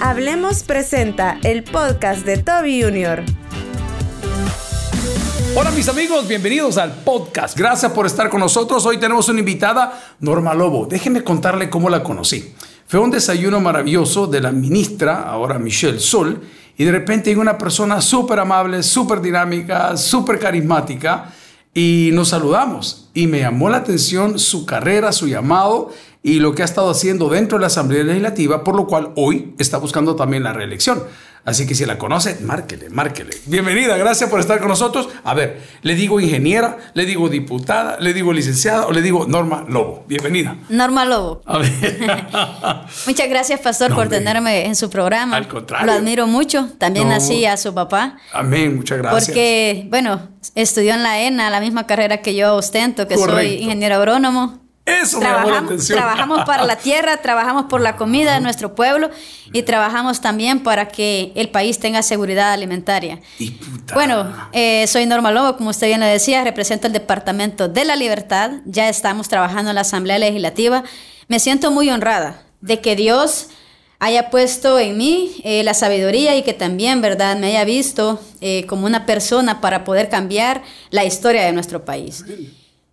Hablemos presenta el podcast de Toby Junior. Hola mis amigos, bienvenidos al podcast. Gracias por estar con nosotros. Hoy tenemos una invitada, Norma Lobo. Déjenme contarle cómo la conocí. Fue un desayuno maravilloso de la ministra, ahora Michelle Sol, y de repente hay una persona súper amable, súper dinámica, súper carismática, y nos saludamos. Y me llamó la atención su carrera, su llamado y lo que ha estado haciendo dentro de la Asamblea Legislativa, por lo cual hoy está buscando también la reelección. Así que si la conoce, márquele, márquele. Bienvenida, gracias por estar con nosotros. A ver, le digo ingeniera, le digo diputada, le digo licenciada o le digo Norma Lobo. Bienvenida. Norma Lobo. Muchas gracias, pastor, por tenerme en su programa. Al contrario. Lo admiro mucho. También así a su papá. Amén, muchas gracias. Porque, bueno, estudió en la ENA, la misma carrera que yo ostento, que soy ingeniero agrónomo. Eso trabajamos, me Trabajamos para la tierra, trabajamos por la comida de nuestro pueblo y trabajamos también para que el país tenga seguridad alimentaria. Bueno, eh, soy Norma Lobo, como usted bien le decía, represento el Departamento de la Libertad. Ya estamos trabajando en la Asamblea Legislativa. Me siento muy honrada de que Dios haya puesto en mí eh, la sabiduría y que también, ¿verdad?, me haya visto eh, como una persona para poder cambiar la historia de nuestro país.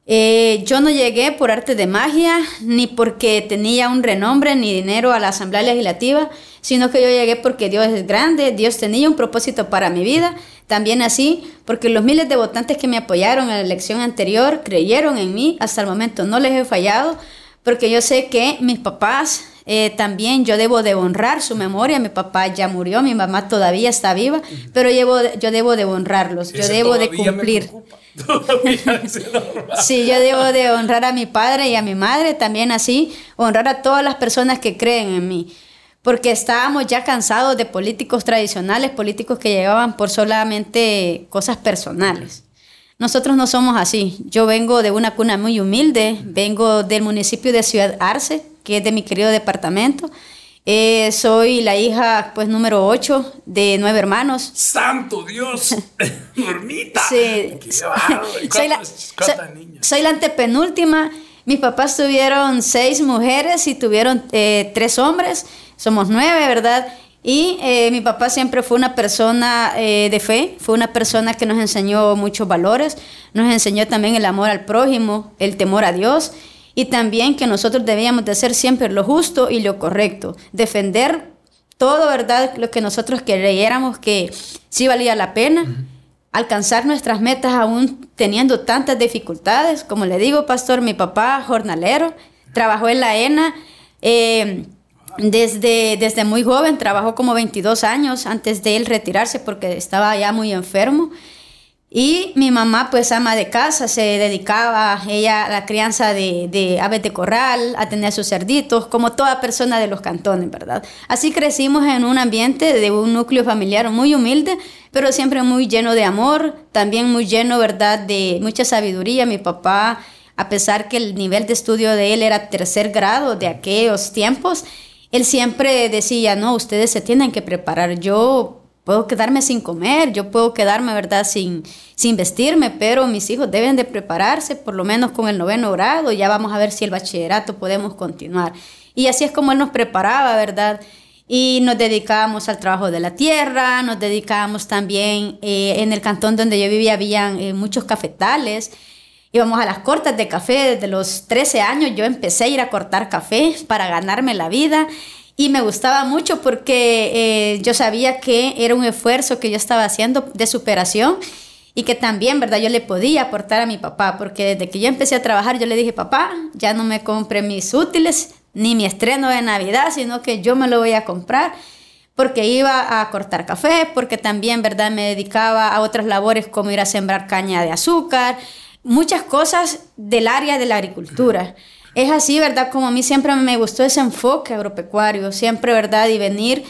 Eh, yo no llegué por arte de magia, ni porque tenía un renombre ni dinero a la Asamblea Legislativa, sino que yo llegué porque Dios es grande, Dios tenía un propósito para mi vida, también así, porque los miles de votantes que me apoyaron en la elección anterior creyeron en mí, hasta el momento no les he fallado, porque yo sé que mis papás eh, también yo debo de honrar su memoria. Mi papá ya murió, mi mamá todavía está viva, pero yo, yo debo de honrarlos, yo debo de cumplir. sí, yo debo de honrar a mi padre y a mi madre, también así, honrar a todas las personas que creen en mí. Porque estábamos ya cansados de políticos tradicionales, políticos que llegaban por solamente cosas personales. Nosotros no somos así. Yo vengo de una cuna muy humilde, vengo del municipio de Ciudad Arce, que es de mi querido departamento. Eh, soy la hija, pues, número 8 de nueve hermanos. ¡Santo Dios! ¡Normita! Sí. soy, la, soy, la antepenúltima. Mis papás tuvieron seis mujeres y tuvieron eh, tres hombres. Somos nueve, ¿verdad? Y eh, mi papá siempre fue una persona de fe, fue una persona que nos enseñó muchos valores, nos enseñó también el amor al prójimo, el temor a Dios y también que nosotros debíamos de hacer siempre lo justo y lo correcto, defender todo, ¿verdad? Lo que nosotros creyéramos que sí valía la pena, alcanzar nuestras metas aún teniendo tantas dificultades. Como le digo, pastor, mi papá, jornalero, trabajó en la ENA. Eh, desde, desde muy joven, trabajó como 22 años antes de él retirarse porque estaba ya muy enfermo. Y mi mamá, pues ama de casa, se dedicaba ella a la crianza de, de, aves de corral, a tener sus cerditos, como toda persona de los cantones, ¿verdad? Así crecimos en un ambiente de un núcleo familiar muy humilde, pero siempre muy lleno de amor, también muy lleno, ¿verdad?, de mucha sabiduría. Mi papá, a pesar que el nivel de estudio de él era tercer grado de aquellos tiempos, él siempre decía, no, ustedes se tienen que preparar. Yo puedo quedarme sin comer, yo puedo quedarme, ¿verdad?, sin, sin vestirme, pero mis hijos deben de prepararse, por lo menos con el noveno grado, ya vamos a ver si el bachillerato podemos continuar. Y así es como él nos preparaba, ¿verdad? Y nos dedicábamos al trabajo de la tierra, nos dedicábamos también, eh, en el cantón donde yo vivía, habían eh, muchos cafetales, íbamos a las cortas de café, desde los 13 años yo empecé a ir a cortar café para ganarme la vida y me gustaba mucho porque eh, yo sabía que era un esfuerzo que yo estaba haciendo de superación y que también, ¿verdad? Yo le podía aportar a mi papá, porque desde que yo empecé a trabajar, yo le dije, papá, ya no me compre mis útiles ni mi estreno de Navidad, sino que yo me lo voy a comprar, porque iba a cortar café, porque también, ¿verdad? Me dedicaba a otras labores como ir a sembrar caña de azúcar, muchas cosas del área de la agricultura es así, ¿verdad? Como a mí siempre me gustó ese enfoque agropecuario, siempre, ¿verdad? Y venir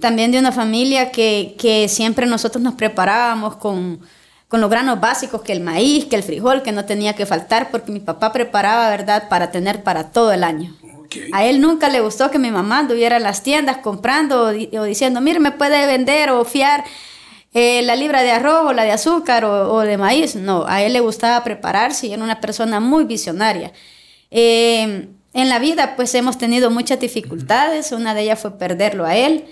también de una familia que, que siempre nosotros nos preparábamos con, con los granos básicos, que el maíz, que el frijol, que no tenía que faltar, porque mi papá preparaba, ¿verdad?, para tener para todo el año. A él nunca le gustó que mi mamá anduviera en las tiendas comprando o, diciendo, mire, me puede vender o fiar eh, la libra de arroz o la de azúcar o, o, de maíz. No, a él le gustaba prepararse y era una persona muy visionaria. Eh, en la vida pues hemos tenido muchas dificultades, una de ellas fue perderlo a él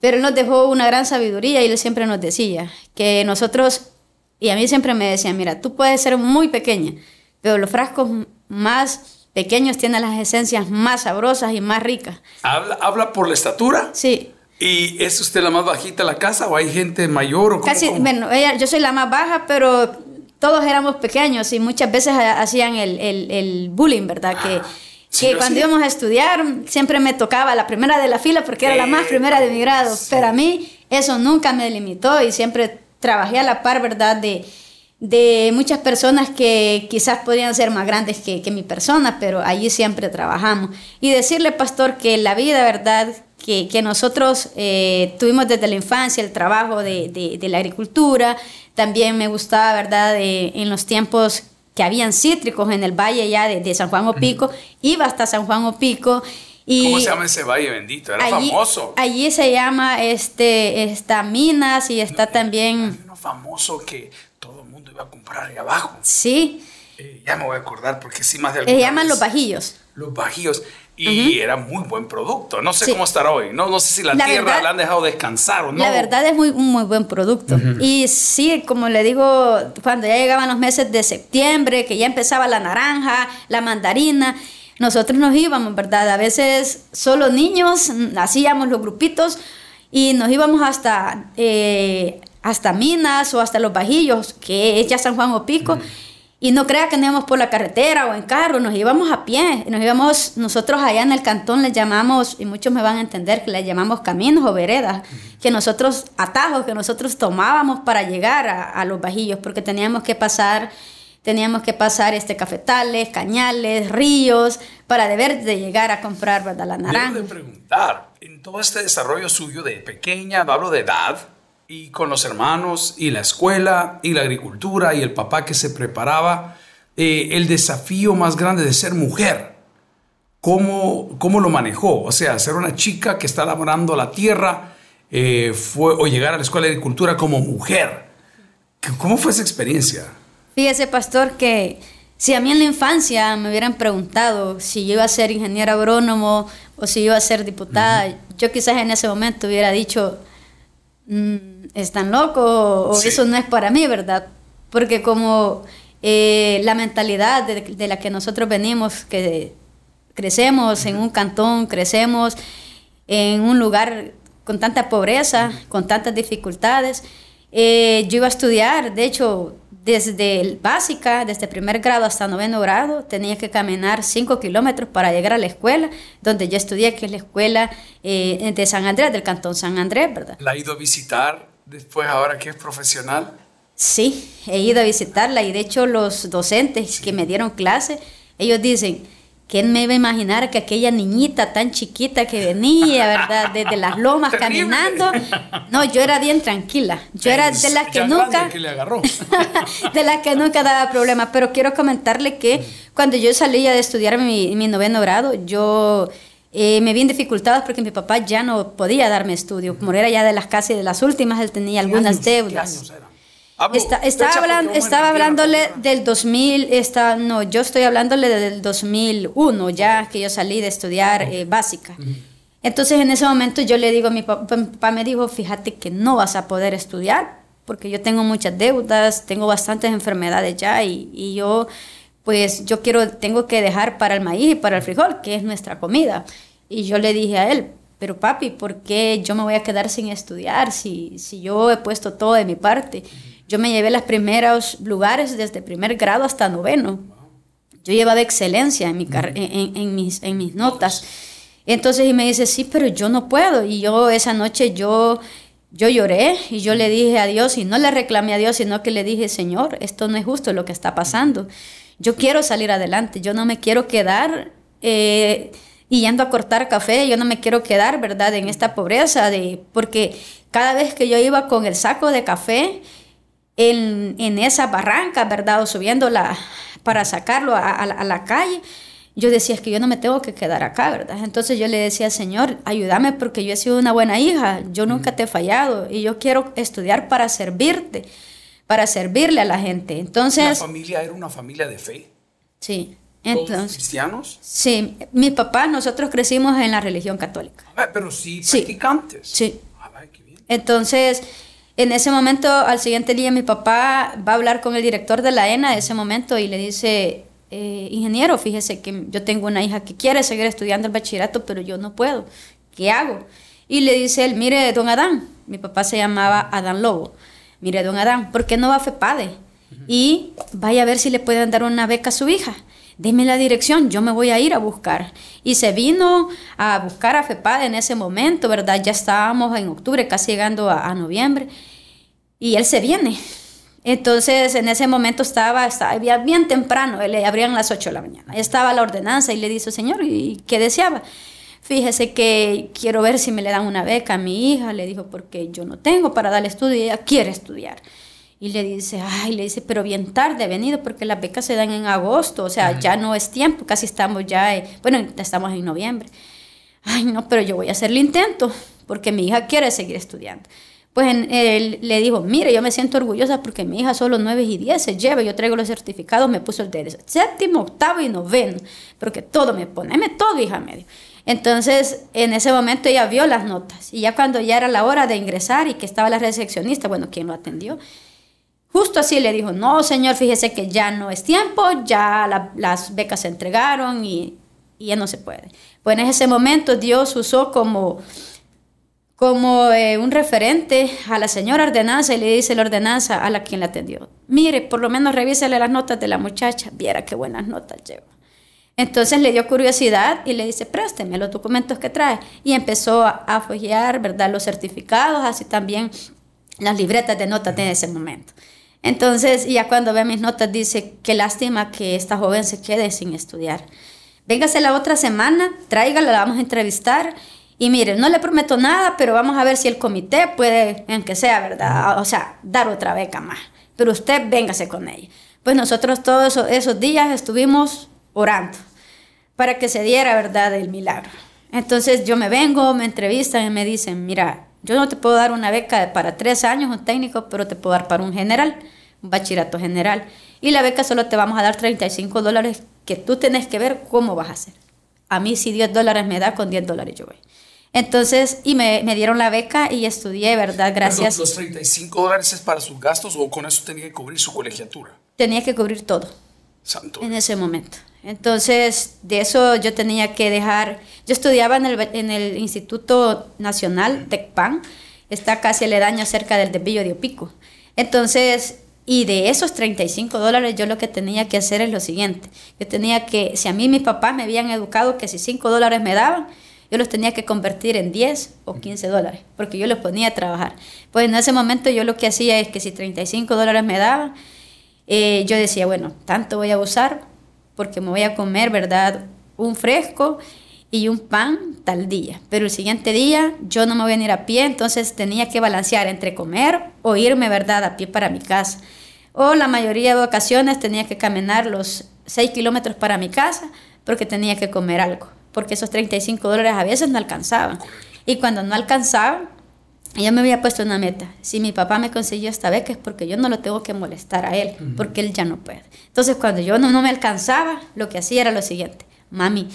Pero él nos dejó una gran sabiduría y él siempre nos decía que nosotros, y a mí siempre me decía, mira, tú puedes ser muy pequeña, pero los frascos más pequeños tienen las esencias más sabrosas y más ricas. ¿Habla, habla por la estatura? Sí. ¿Y es usted la más bajita de la casa o hay gente mayor? O Casi, bueno, ella, yo soy la más baja, pero todos éramos pequeños y muchas veces hacían el, el, el bullying, ¿verdad? que, ah, que cuando íbamos a estudiar siempre me tocaba la primera de la fila porque era la más primera de mi grado, pero a mí eso nunca me limitó y siempre trabajé a la par, ¿verdad? De, de muchas personas que quizás podían ser más grandes que, que, mi persona, pero allí siempre trabajamos. Y decirle, pastor, que la vida, ¿verdad? Que, que nosotros eh, tuvimos desde la infancia el trabajo de, de, de la agricultura, también me gustaba, ¿verdad? en los tiempos que habían cítricos en el valle ya de, de San Juan Opico, iba hasta San Juan Opico. Y ¿Cómo se llama ese valle bendito? Era famoso. Allí se llama, este, está Minas y está también... Hay uno famoso que a comprar ahí abajo. Sí. Eh, ya me voy a acordar porque sí más de Se llaman los bajillos. Los bajillos. Y era muy buen producto. No sé cómo estará hoy. No, no sé si la, tierra la han dejado descansar o no. La verdad es muy, un muy buen producto. Y sí, como le digo, cuando ya llegaban los meses de septiembre, que ya empezaba la naranja, la mandarina, nosotros nos íbamos, ¿verdad? A veces solo niños, hacíamos los grupitos y nos íbamos hasta eh, hasta Minas o hasta Los Bajillos, que es ya San Juan o Pico. Y no crea que nos íbamos por la carretera o en carro, nos íbamos a pie. Nos íbamos, nosotros allá en el cantón les llamamos, y muchos me van a entender que les llamamos caminos o veredas, que nosotros, atajos que nosotros tomábamos para llegar a, los bajillos, porque teníamos que pasar, teníamos que pasar este cafetales, cañales, ríos, para deber de llegar a comprar ¿verdad? la naranja. Debo de preguntar, en todo este desarrollo suyo de pequeña, hablo de edad, y con los hermanos y la escuela y la agricultura y el papá que se preparaba, eh, el desafío más grande de ser mujer. ¿Cómo, ¿Cómo lo manejó? O sea, ser una chica que está laborando la tierra eh, fue, o llegar a la escuela de agricultura como mujer. ¿Cómo fue esa experiencia? Fíjese, pastor, que si a mí en la infancia me hubieran preguntado si yo iba a ser ingeniero agrónomo o si iba a ser diputada, yo quizás en ese momento hubiera dicho, Mm, están locos o eso no es para mí, ¿verdad? Porque como eh, la mentalidad de, la que nosotros venimos, que crecemos en un cantón, crecemos en un lugar con tanta pobreza, con tantas dificultades, eh, yo iba a estudiar, de hecho, desde el básica, desde primer grado hasta noveno grado, tenía que caminar cinco kilómetros para llegar a la escuela donde yo estudié, que es la escuela eh, de San Andrés, del cantón San Andrés, ¿verdad? ¿La ha ido a visitar después, ahora que es profesional? Sí, he ido a visitarla y de hecho los docentes que me dieron clase, ellos dicen, ¿Quién me iba a imaginar que aquella niñita tan chiquita que venía, verdad, desde las lomas caminando? No, yo era bien tranquila. Yo era de las que nunca. Que le agarró. de las que nunca daba problemas. Pero quiero comentarle que cuando yo salía de estudiar mi, mi noveno grado, yo eh, me vi en dificultades porque mi papá ya no podía darme estudio. Como era ya de las casi de las últimas, él tenía algunas deudas estaba, hablando, estaba hablándole del 2000, está, no, yo estoy hablándole del 2001, ya que yo salí de estudiar eh, básica. Entonces en ese momento yo le digo, mi papá, mi papá, me dijo, fíjate que no vas a poder estudiar porque yo tengo muchas deudas, tengo bastantes enfermedades ya y, y yo pues yo quiero, tengo que dejar para el maíz y para el frijol, que es nuestra comida. Y yo le dije a él, pero papi, ¿por qué yo me voy a quedar sin estudiar si, si yo he puesto todo de mi parte? Yo me llevé los primeros lugares desde primer grado hasta noveno. Yo llevaba excelencia en, mi en, mis, en mis notas. Entonces, y me dice, sí, pero yo no puedo. Y yo esa noche yo, yo lloré y yo le dije a Dios, y no le reclamé a Dios, sino que le dije, Señor, esto no es justo lo que está pasando. Yo quiero salir adelante, yo no me quiero quedar eh, yendo a cortar café, yo no me quiero quedar, ¿verdad?, en esta pobreza, de, porque cada vez que yo iba con el saco de café, en, en esa barranca, ¿verdad? O subiéndola para sacarlo a, la calle. Yo decía, es que yo no me tengo que quedar acá, ¿verdad? Entonces yo le decía, Señor, ayúdame porque yo he sido una buena hija, yo nunca te he fallado y yo quiero estudiar para servirte, para servirle a la gente. Entonces... ¿La familia era una familia de fe? Sí. Entonces, cristianos? Sí, mi papá, nosotros crecimos en la religión católica. pero sí practicantes. Sí. Entonces, en ese momento, al siguiente día, mi papá va a hablar con el director de la ENA de ese momento y le dice, eh, ingeniero, fíjese que yo tengo una hija que quiere seguir estudiando el bachillerato, pero yo no puedo. ¿Qué hago? Y le dice él, mire, don Adán, mi papá se llamaba Adán Lobo, mire, don Adán, ¿por qué no va a FEPADE? Y vaya a ver si le pueden dar una beca a su hija deme la dirección, yo me voy a ir a buscar. Y se vino a buscar a FEPAD en ese momento, ¿verdad? Ya estábamos en octubre, casi llegando a, noviembre, y él se viene. Entonces, en ese momento estaba, estaba bien temprano, le abrían las 8 de la mañana. Estaba la ordenanza y le dice, señor, ¿y qué deseaba? Fíjese que quiero ver si me le dan una beca a mi hija, le dijo, porque yo no tengo para darle estudio y ella quiere estudiar. Y le dice, ay, le dice, pero bien tarde he venido porque las becas se dan en agosto, o sea, ya no es tiempo, casi estamos ya, bueno, estamos en noviembre. Ay, no, pero yo voy a hacer el intento porque mi hija quiere seguir estudiando. Pues él le dijo, mire, yo me siento orgullosa porque mi hija solo 9 y 10 se lleva, yo traigo los certificados, me puso el de séptimo, octavo y noveno, porque todo me pone, me todo, hija medio. Entonces, en ese momento ella vio las notas y ya cuando ya era la hora de ingresar y que estaba la recepcionista, bueno, quien lo atendió, Justo así le dijo, no, señor, fíjese que ya no es tiempo, ya las becas se entregaron y, ya no se puede. Pues en ese momento Dios usó como, como eh, un referente a la señora ordenanza y le dice la ordenanza a la quien la atendió, mire, por lo menos revísele las notas de la muchacha, viera qué buenas notas lleva. Entonces le dio curiosidad y le dice, présteme los documentos que trae. Y empezó a, a ¿verdad? Los certificados, así también las libretas de notas de ese momento. Entonces, ya cuando ve mis notas, dice, qué lástima que esta joven se quede sin estudiar. Véngase la otra semana, tráigala, la vamos a entrevistar. Y mire, no le prometo nada, pero vamos a ver si el comité puede, en que sea, ¿verdad? O sea, dar otra beca más. Pero usted véngase con ella. Pues nosotros todos esos días estuvimos orando para que se diera, ¿verdad?, el milagro. Entonces yo me vengo, me entrevistan y me dicen, mira, yo no te puedo dar una beca para tres años, un técnico, pero te puedo dar para un general, un bachillerato general. Y la beca solo te vamos a dar 35 dólares que tú tienes que ver cómo vas a hacer. A mí si 10 dólares me da, con 10 dólares yo voy. Entonces, y me, me dieron la beca y estudié, ¿verdad? Gracias. ¿Los 35 dólares es para sus gastos o con eso tenía que cubrir su colegiatura? Tenía que cubrir todo. Santo. En ese momento. Entonces, de eso yo tenía que dejar, yo estudiaba en el, en el Instituto Nacional TECPAN, está casi aledaño cerca del desvío de Opico. Entonces, y de esos 35 dólares yo lo que tenía que hacer es lo siguiente, yo tenía que, si a mí mis papás me habían educado que si 5 dólares me daban, yo los tenía que convertir en 10 o 15 dólares, porque yo los ponía a trabajar. Pues en ese momento yo lo que hacía es que si 35 dólares me daban, eh, yo decía, bueno, tanto voy a usar, porque me voy a comer, ¿verdad? Un fresco y un pan tal día. Pero el siguiente día yo no me voy a ir a pie, entonces tenía que balancear entre comer o irme, ¿verdad?, a pie para mi casa. O la mayoría de ocasiones tenía que caminar los 6 kilómetros para mi casa porque tenía que comer algo, porque esos 35 dólares a veces no alcanzaban. Y cuando no alcanzaban, yo me había puesto una meta. Si mi papá me consiguió esta beca es porque yo no lo tengo que molestar a él, porque él ya no puede. Entonces, cuando yo no, no me alcanzaba, lo que hacía era lo siguiente. Mami,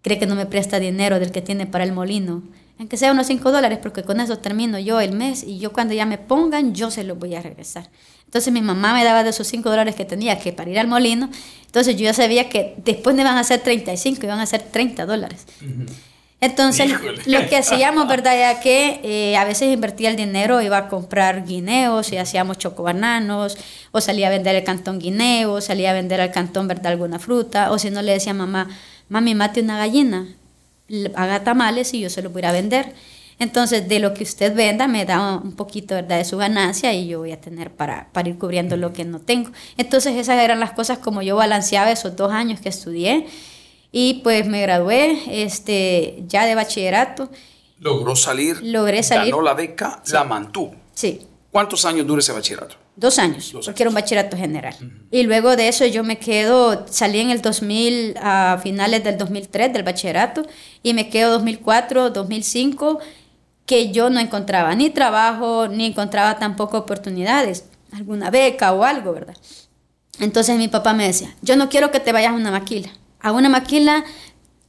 cree que no me presta dinero del que tiene para el molino. Aunque sea unos 5 dólares, porque con eso termino yo el mes y yo cuando ya me pongan, yo se los voy a regresar. Entonces mi mamá me daba de esos 5 dólares que tenía que para ir al molino. Entonces yo ya sabía que después me iban a ser 35, iban a ser 30 dólares. Entonces, lo que hacíamos, ¿verdad? Era que eh, a veces invertía el dinero, iba a comprar guineos y hacíamos chocobananos, o salía a vender el cantón guineo, salía a vender al cantón, ¿verdad? Alguna fruta, o si no le decía a mamá, mami, mate una gallina, haga tamales y yo se lo voy a vender. Entonces, de lo que usted venda, me da un poquito ¿verdad? de su ganancia y yo voy a tener para, para ir cubriendo lo que no tengo. Entonces, esas eran las cosas como yo balanceaba esos dos años que estudié y pues me gradué este, ya de bachillerato. Logró salir. Logré salir. Ganó la beca, la mantuvo. Sí. ¿Cuántos años dura ese bachillerato? Dos años, porque era un bachillerato general. Y luego de eso yo me quedo, salí en el 2000, a finales del 2003 del bachillerato, y me quedo 2004, 2005, que yo no encontraba ni trabajo, ni encontraba tampoco oportunidades, alguna beca o algo, ¿verdad? Entonces mi papá me decía, yo no quiero que te vayas a una maquila, a una maquila,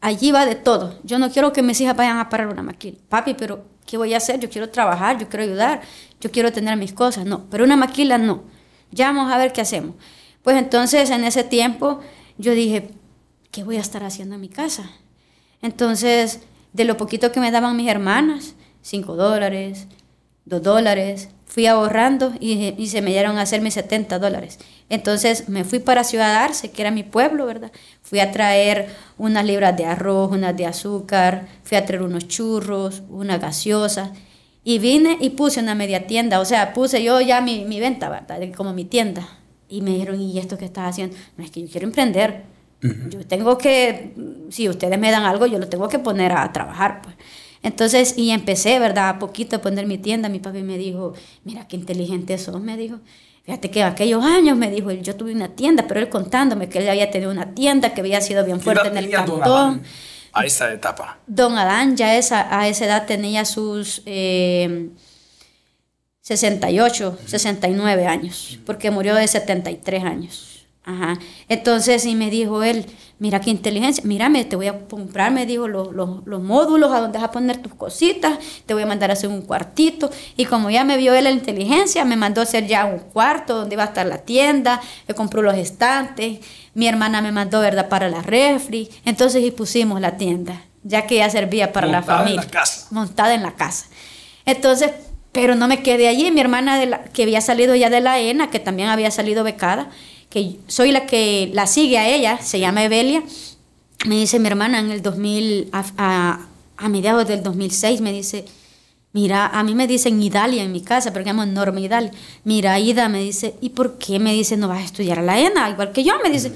allí va de todo. Yo no quiero que mis hijas vayan a parar una maquila. Papi, pero ¿qué voy a hacer? Yo quiero trabajar, yo quiero ayudar, yo quiero tener mis cosas. No, pero una maquila no. Ya vamos a ver qué hacemos. Pues entonces en ese tiempo yo dije, ¿qué voy a estar haciendo en mi casa? Entonces, de lo poquito que me daban mis hermanas, 5 dólares, 2 dólares, fui ahorrando y, se me dieron a hacer mis 70 dólares. Entonces me fui para Ciudad Arce, que era mi pueblo, ¿verdad? Fui a traer unas libras de arroz, unas de azúcar, fui a traer unos churros, una gaseosa. Y vine y puse una media tienda, o sea, puse yo ya mi, mi venta, ¿verdad? Como mi tienda. Y me dijeron, ¿y esto qué estás haciendo? No, es que yo quiero emprender. Yo tengo que, si ustedes me dan algo, yo lo tengo que poner a trabajar, pues. Entonces, y empecé, ¿verdad? A poquito a poner mi tienda. Mi papi me dijo, mira qué inteligente sos, me dijo. Fíjate que aquellos años, me dijo, yo tuve una tienda, pero él contándome que él había tenido una tienda, que había sido bien fuerte en el cantón. a esa etapa? Don Adán ya esa, a esa edad tenía sus 68, eh, 69 años, porque murió de 73 años. Ajá. Entonces, y me dijo él, mira qué inteligencia, mírame, te voy a comprar, me dijo, los, los, módulos a donde vas a poner tus cositas, te voy a mandar a hacer un cuartito. Y como ya me vio él la inteligencia, me mandó a hacer ya un cuarto donde iba a estar la tienda, me compró los estantes, mi hermana me mandó, ¿verdad?, para la refri. Entonces, y pusimos la tienda, ya que ya servía para la familia. En la casa. Montada en la casa. Entonces, pero no me quedé allí, mi hermana de la, que había salido ya de la ENA, que también había salido becada, que soy la que la sigue a ella, se llama Evelia, me dice mi hermana en el 2000, a, a, mediados del 2006, me dice, mira, a mí me dicen Idalia en mi casa, pero llamo Norma Idalia. Mira, Ida me dice, ¿y por qué me dice no vas a estudiar a la ENA? Igual que yo, me dice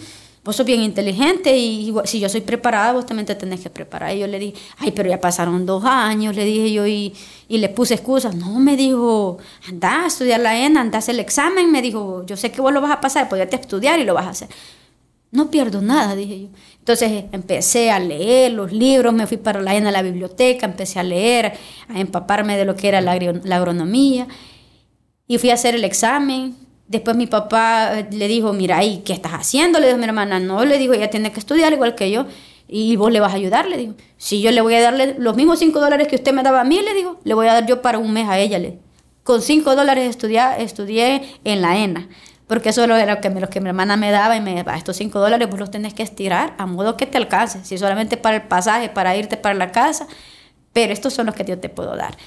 vos sos bien inteligente y si yo soy preparada, vos también te tenés que preparar. Y yo le dije, ay, pero ya pasaron dos años, le dije yo, y, y le puse excusas. No, me dijo, anda a estudiar la ENA, anda a hacer el examen. Me dijo, yo sé que vos lo vas a pasar, pues ya te estudiar y lo vas a hacer. No pierdo nada, dije yo. Entonces empecé a leer los libros, me fui para la ENA a la biblioteca, empecé a leer, a empaparme de lo que era la, la agronomía y fui a hacer el examen Después mi papá eh, le dijo, mira, ¿y qué estás haciendo? Le dijo mi hermana, no, le dijo, ella tiene que estudiar igual que yo. Y vos le vas a ayudar, le dijo. Si yo le voy a darle los mismos cinco dólares que usted me daba a mí, le dijo, le voy a dar yo para un mes a ella. Le. Con cinco dólares estudié, estudié en la ENA. Porque eso era lo que, mi hermana me daba y me daba, estos cinco dólares vos los tenés que estirar a modo que te alcance. Si solamente para el pasaje, para irte para la casa, pero estos son los que yo te puedo dar.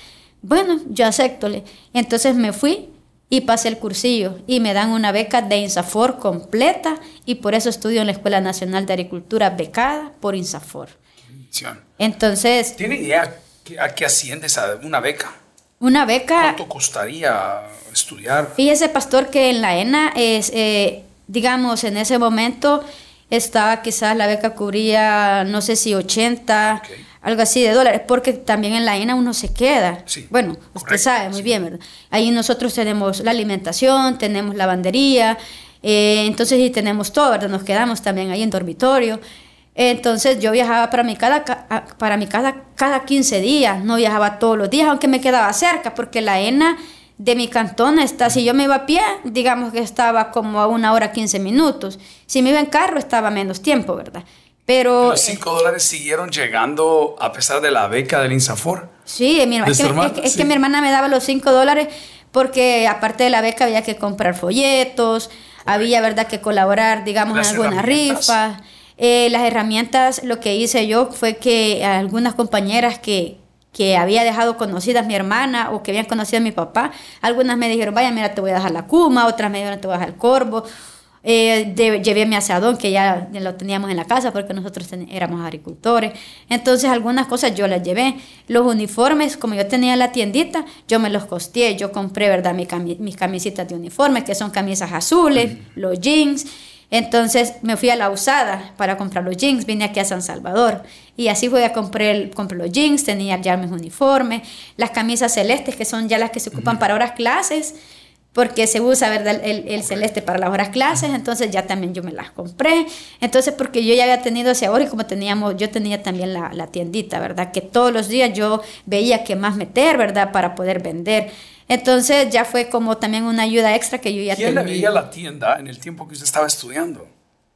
Bueno, yo acepto. Entonces me fui y pasé el cursillo y me dan una beca de INSAFOR completa y por eso estudio en la Escuela Nacional de Agricultura becada por INSAFOR. Entonces... ¿Tiene idea a qué asciende esa, una beca? Una beca... ¿Cuánto costaría estudiar? Fíjese, pastor, que en la ENA es, eh, digamos, en ese momento estaba quizás la beca cubría, no sé si 80 algo así de dólares, porque también en la ENA uno se queda. bueno, usted sabe muy bien, ¿verdad? Ahí nosotros tenemos la alimentación, tenemos lavandería, eh, entonces y tenemos todo, ¿verdad? Nos quedamos también ahí en dormitorio. Entonces yo viajaba para mi, casa, para mi casa cada 15 días, no viajaba todos los días, aunque me quedaba cerca, porque la ENA de mi cantón está, si yo me iba a pie, digamos que estaba como a una hora 15 minutos. Si me iba en carro, estaba menos tiempo, ¿verdad? Pero, los 5 eh, dólares siguieron llegando a pesar de la beca del INSAFOR. Sí, mi es, que, mi hermana me daba los 5 dólares porque aparte de la beca había que comprar folletos, había verdad que colaborar, digamos, en algunas rifas. Eh, las herramientas, lo que hice yo fue que algunas compañeras que, que había dejado conocidas mi hermana o que habían conocido a mi papá, algunas me dijeron, vaya, mira, te voy a dejar la cuma, otras me dijeron, te voy a dejar el corvo, eh, llevé mi asadón que ya, lo teníamos en la casa porque nosotros éramos agricultores. Entonces algunas cosas yo las llevé. Los uniformes, como yo tenía la tiendita, yo me los costeé. Yo compré, ¿verdad? mis camisitas de uniforme, que son camisas azules, los jeans. Entonces me fui a la usada para comprar los jeans, vine aquí a San Salvador y así fui a comprar compré los jeans, tenía ya mis uniformes, las camisas celestes que son ya las que se ocupan para horas clases, porque se usa ¿verdad? El, el, celeste para las horas clases, entonces ya también yo me las compré. Entonces, porque yo ya había tenido ese ahorro y como teníamos, yo tenía también la, la, tiendita, ¿verdad? Que todos los días yo veía qué más meter, ¿verdad? Para poder vender. Entonces ya fue como también una ayuda extra que yo ya tenía. ¿Quién le veía la tienda en el tiempo que usted estaba estudiando?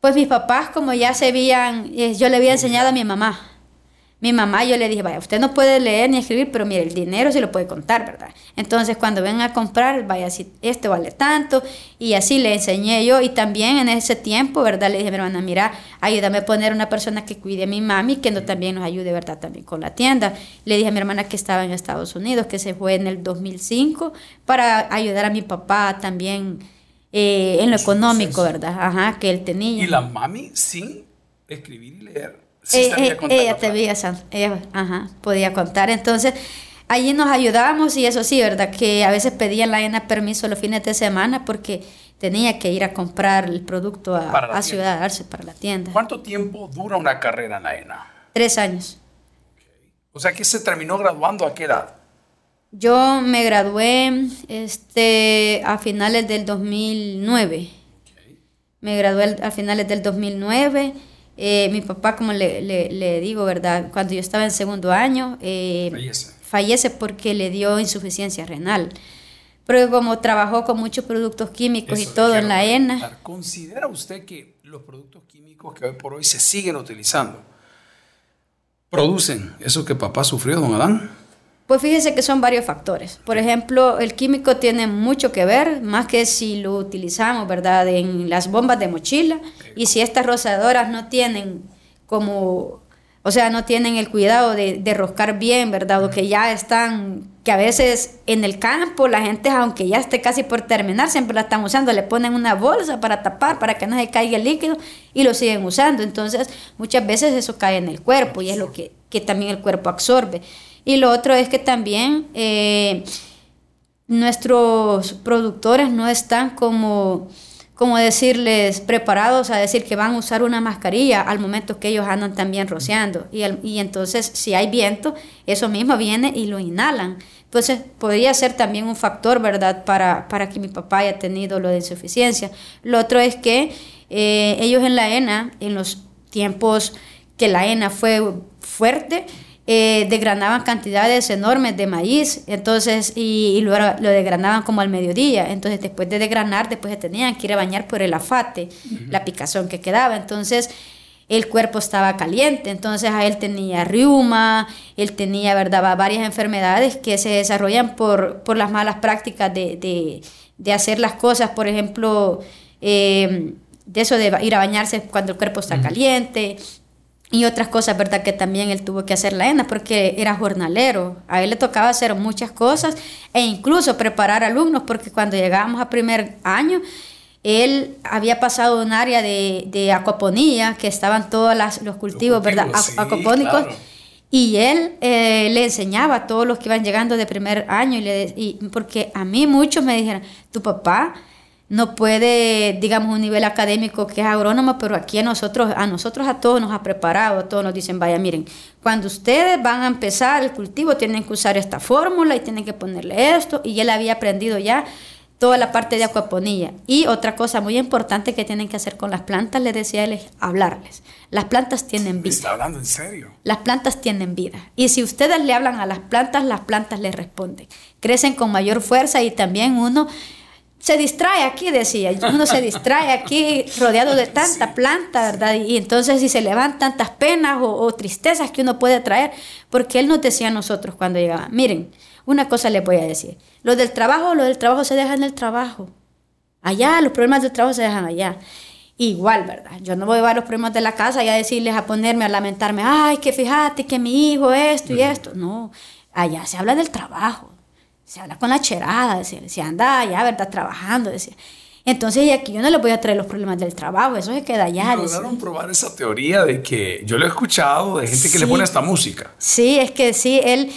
Pues mis papás, como ya se habían, eh, yo le había enseñado a mi mamá. Mi mamá, yo le dije, vaya, usted no puede leer ni escribir, pero mire, el dinero sí lo puede contar, ¿verdad? Entonces, cuando ven a comprar, vaya, si este vale tanto, y así le enseñé yo, y también en ese tiempo, ¿verdad? Le dije a mi hermana, mira, ayúdame a poner una persona que cuide a mi mami, que no, también nos ayude, ¿verdad? También con la tienda. Le dije a mi hermana que estaba en Estados Unidos, que se fue en el 2005, para ayudar a mi papá también eh, en lo económico, ¿verdad? Ajá, que él tenía. ¿Y la mami sin escribir y leer? Eh, eh, ella te veía, ella ajá, podía contar. Entonces, allí nos ayudábamos y eso sí, ¿verdad? Que a veces pedían la ENA permiso los fines de semana porque tenía que ir a comprar el producto a, a Ciudad Arce para la tienda. ¿Cuánto tiempo dura una carrera en la ENA? Tres años. O sea, que se terminó graduando a qué edad? Yo me gradué este, a finales del 2009. Me gradué a finales del 2009 eh, mi papá, como le, le, digo, ¿verdad? Cuando yo estaba en segundo año, eh, fallece. fallece porque le dio insuficiencia renal. Pero como trabajó con muchos productos químicos y todo en la ENA. ¿Considera usted que los productos químicos que hoy por hoy se siguen utilizando producen eso que papá sufrió, don Adán? Pues fíjese que son varios factores. Por ejemplo, el químico tiene mucho que ver, más que si lo utilizamos, ¿verdad?, en las bombas de mochila. Y si estas rozadoras no tienen como, o sea, no tienen el cuidado de, de roscar bien, ¿verdad? O que ya están, que a veces en el campo la gente, aunque ya esté casi por terminar, siempre la están usando, le ponen una bolsa para tapar, para que no se caiga el líquido y lo siguen usando. Entonces, muchas veces eso cae en el cuerpo y es lo que, que también el cuerpo absorbe. Y lo otro es que también eh, nuestros productores no están como, como decirles, preparados a decir que van a usar una mascarilla al momento que ellos andan también rociando. Y, y entonces, si hay viento, eso mismo viene y lo inhalan. Entonces, podría ser también un factor, ¿verdad?, para, para que mi papá haya tenido lo de insuficiencia. Lo otro es que eh, ellos en la ENA, en los tiempos que la ENA fue fuerte, eh, desgranaban cantidades enormes de maíz, entonces, y, lo, lo, desgranaban como al mediodía, entonces después de desgranar, después se tenían que ir a bañar por el afate, la picazón que quedaba, entonces el cuerpo estaba caliente, entonces a él tenía riuma, él tenía, ¿verdad?, varias enfermedades que se desarrollan por, por las malas prácticas de, de, de hacer las cosas, por ejemplo, eh, de eso de ir a bañarse cuando el cuerpo está caliente, y otras cosas, ¿verdad? Que también él tuvo que hacer la ENA porque era jornalero. A él le tocaba hacer muchas cosas e incluso preparar alumnos porque cuando llegábamos a primer año, él había pasado un área de, de acuaponía, que estaban todos los cultivos, ¿verdad? Acuapónicos. Y él eh, le enseñaba a todos los que iban llegando de primer año, y, le, y porque a mí muchos me dijeron, tu papá no puede, digamos, un nivel académico que es agrónomo, pero aquí a nosotros, a nosotros a todos nos ha preparado, todos nos dicen, vaya, miren, cuando ustedes van a empezar el cultivo tienen que usar esta fórmula y tienen que ponerle esto, y él había aprendido ya toda la parte de acuaponía. Y otra cosa muy importante que tienen que hacer con las plantas, les decía él, es hablarles. Las plantas tienen vida. ¿Está hablando en serio? Las plantas tienen vida. Y si ustedes le hablan a las plantas, las plantas les responden. Crecen con mayor fuerza y también uno se distrae aquí, decía, uno se distrae aquí rodeado de tanta planta, ¿verdad? Y entonces si se levantan tantas penas o, tristezas que uno puede traer, porque él nos decía a nosotros cuando llegaba, miren, una cosa les voy a decir, lo del trabajo, lo del trabajo se deja en el trabajo, allá, los problemas del trabajo se dejan allá. Igual, ¿verdad? Yo no voy a llevar los problemas de la casa y a decirles, a ponerme, a lamentarme, ay, que fíjate que mi hijo esto y esto. No, allá se habla del trabajo se habla con la cherada, decía, se anda ya, ¿verdad? Trabajando, decía. Entonces, y aquí yo no le voy a traer los problemas del trabajo, eso se queda allá. lograron probar esa teoría de que yo lo he escuchado de gente que le pone esta música. Sí, es que sí, él,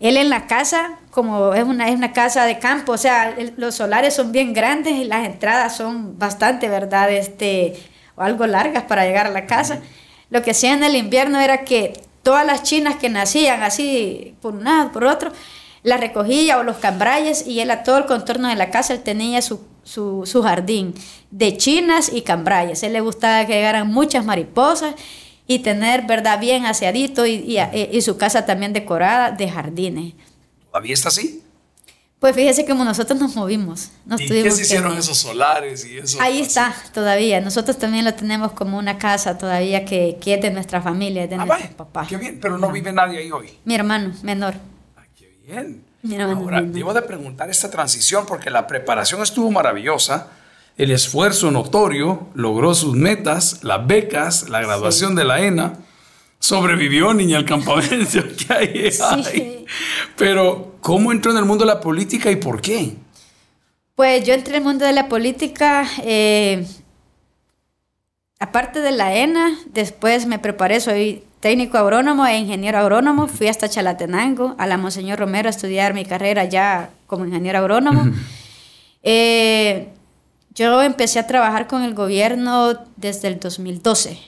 él en la casa, como es una, es una casa de campo, o sea, los solares son bien grandes y las entradas son bastante, ¿verdad? Este, o algo largas para llegar a la casa. Lo que hacía en el invierno era que todas las chinas que nacían así por un lado, por otro, la recogía o los cambrayes y él a todo el contorno de la casa él tenía su, su, jardín de chinas y cambrayes. Él le gustaba que llegaran muchas mariposas y tener, ¿verdad?, bien aseadito y, y, su casa también decorada de jardines. ¿Todavía está así? Pues fíjese como nosotros nos movimos. ¿Y qué se hicieron esos solares y eso? Ahí está, todavía. Nosotros también lo tenemos como una casa todavía que, que es de nuestra familia, de ah, nuestros papás. Qué bien, pero no, vive nadie ahí hoy. Mi hermano, menor. Bien. Ahora, debo de preguntar esta transición porque la preparación estuvo maravillosa. El esfuerzo notorio logró sus metas, las becas, la graduación de la ENA sobrevivió niña al campamento que hay, sí. Pero, ¿cómo entró en el mundo de la política y por qué? Pues yo entré en el mundo de la política, eh, aparte de la ENA, después me preparé, soy técnico agrónomo e ingeniero agrónomo, fui hasta Chalatenango, a la Monseñor Romero a estudiar mi carrera ya como ingeniero agrónomo. Eh, yo empecé a trabajar con el gobierno desde el 2012.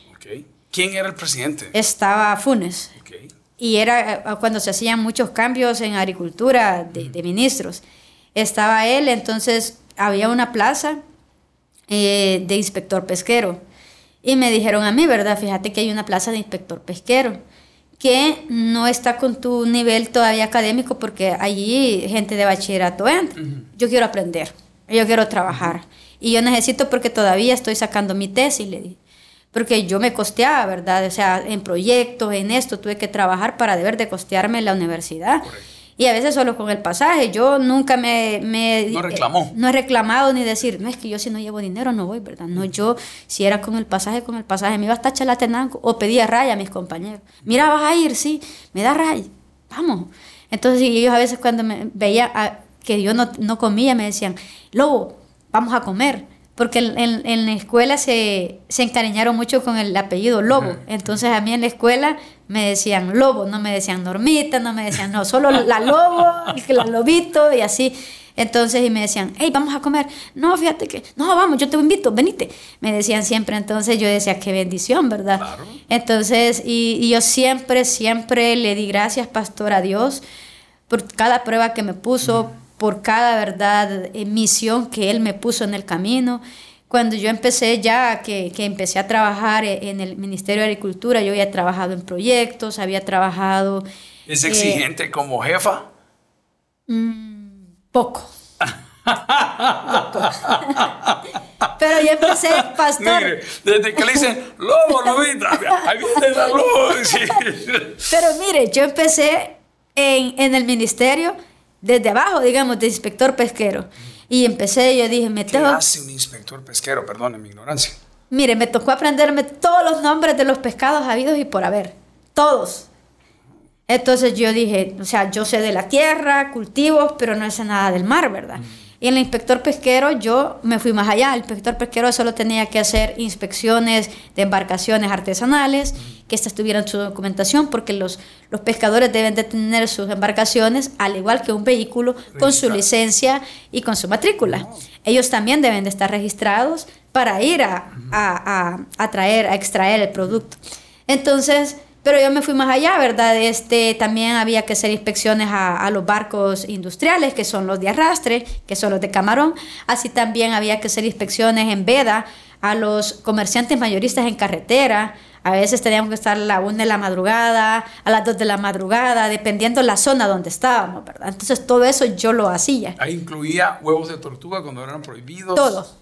¿Quién era el presidente? Estaba Funes. Y era eh, cuando se hacían muchos cambios en agricultura de, ministros. Estaba él, entonces había una plaza eh, de inspector pesquero. Y me dijeron a mí, ¿verdad? Fíjate que hay una plaza de inspector pesquero que no está con tu nivel todavía académico porque allí gente de bachillerato entra. Yo quiero aprender, yo quiero trabajar. Y yo necesito porque todavía estoy sacando mi tesis, le dije porque yo me costeaba, ¿verdad? O sea, en proyectos, en esto, tuve que trabajar para deber de costearme la universidad. Y a veces solo con el pasaje, yo nunca me... me no reclamó. no he reclamado ni decir, no es que yo si no llevo dinero no voy, ¿verdad? No, yo si era con el pasaje, con el pasaje, me iba hasta Chalatenango o pedía raya a mis compañeros. Mira, vas a ir, sí, me da raya, vamos. Entonces ellos a veces cuando me veía que yo no, no comía, me decían, Lobo, vamos a comer porque en, la escuela se, se, encariñaron mucho con el apellido Lobo. Entonces a mí en la escuela me decían Lobo, no me decían Normita, no me decían, no, solo la Lobo, la Lobito y así. Entonces, y me decían, hey, vamos a comer. No, fíjate que, no, vamos, yo te invito, venite. Me decían siempre, entonces yo decía, qué bendición, ¿verdad? Entonces, y, y yo siempre, siempre le di gracias, pastor, a Dios por cada prueba que me puso, por cada verdad, eh, misión que Él me puso en el camino. Cuando yo empecé ya, que, que, empecé a trabajar e, en el Ministerio de Agricultura, yo había trabajado en proyectos, había trabajado... ¿Es exigente como jefa? Mm, poco. Pero yo empecé, pastor. Mire, desde que le dicen, lobo, lobita, ahí viene la luz. Pero mire, yo empecé en, en el ministerio desde abajo, digamos, de inspector pesquero. Y empecé, yo dije, me tengo... ¿Qué hace un inspector pesquero? Perdone mi ignorancia. Mire, me tocó aprenderme todos los nombres de los pescados habidos y por haber. Todos. Entonces yo dije, o sea, yo sé de la tierra, cultivos, pero no sé nada del mar, ¿verdad? Y en el inspector pesquero yo me fui más allá. El inspector pesquero solo tenía que hacer inspecciones de embarcaciones artesanales, que estas tuvieran su documentación, porque los, los pescadores deben de tener sus embarcaciones, al igual que un vehículo, con su licencia y con su matrícula. Ellos también deben de estar registrados para ir a, a, a, a traer, a extraer el producto. Entonces, pero yo me fui más allá, ¿verdad? Este, también había que hacer inspecciones a, los barcos industriales, que son los de arrastre, que son los de camarón. Así también había que hacer inspecciones en veda a los comerciantes mayoristas en carretera. A veces teníamos que estar a la 1 de la madrugada, a las 2 de la madrugada, dependiendo la zona donde estábamos, ¿verdad? Entonces todo eso yo lo hacía. Ahí incluía huevos de tortuga cuando eran prohibidos. Todo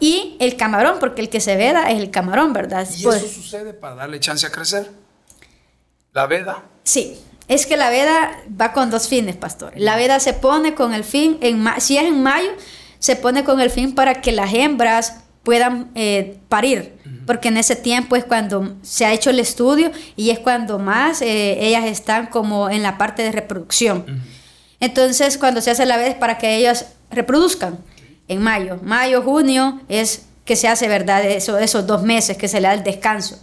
y el camarón, porque el que se veda es el camarón, ¿verdad? ¿Y eso sucede para darle chance a crecer? ¿La veda? Sí, es que la veda va con dos fines, pastor. La veda se pone con el fin, en si es en mayo, se pone con el fin para que las hembras puedan eh, parir, porque en ese tiempo es cuando se ha hecho el estudio y es cuando más eh, ellas están como en la parte de reproducción. Entonces, cuando se hace la veda es para que ellas reproduzcan en mayo. Mayo, junio es que se hace, ¿verdad? Eso, esos dos meses que se le da el descanso.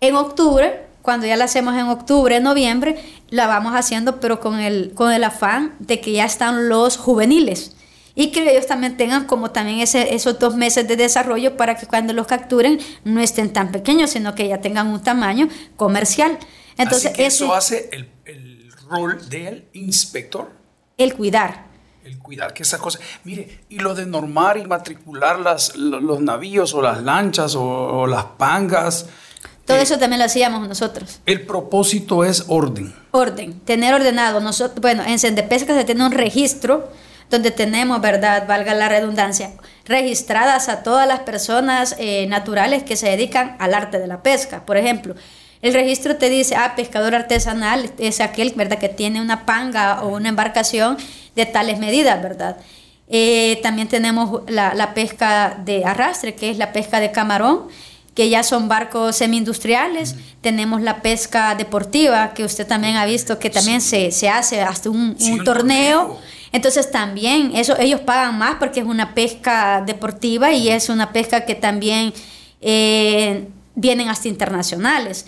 En octubre, cuando ya la hacemos en octubre, noviembre, la vamos haciendo, pero con el, con el afán de que ya están los juveniles. Y que ellos también tengan como también ese, esos dos meses de desarrollo para que cuando los capturen no estén tan pequeños, sino que ya tengan un tamaño comercial. Entonces, eso hace el, el rol del inspector. El cuidar el cuidar que esas cosas. Mire, y lo de normar y matricular las, los navíos o las lanchas o, las pangas. Todo eso también lo hacíamos nosotros. El propósito es orden. Orden, tener ordenado. Nosotros, bueno, en Sendepesca se tiene un registro donde tenemos, ¿verdad? Valga la redundancia, registradas a todas las personas eh, naturales que se dedican al arte de la pesca. Por ejemplo, el registro te dice, ah, pescador artesanal es aquel, ¿verdad?, que tiene una panga o una embarcación de tales medidas, ¿verdad? Eh, también tenemos la, la, pesca de arrastre, que es la pesca de camarón, que ya son barcos semi-industriales. Tenemos la pesca deportiva, que usted también ha visto que también se, se, hace hasta un, un torneo. Entonces también eso, ellos pagan más porque es una pesca deportiva y es una pesca que también eh, vienen hasta internacionales.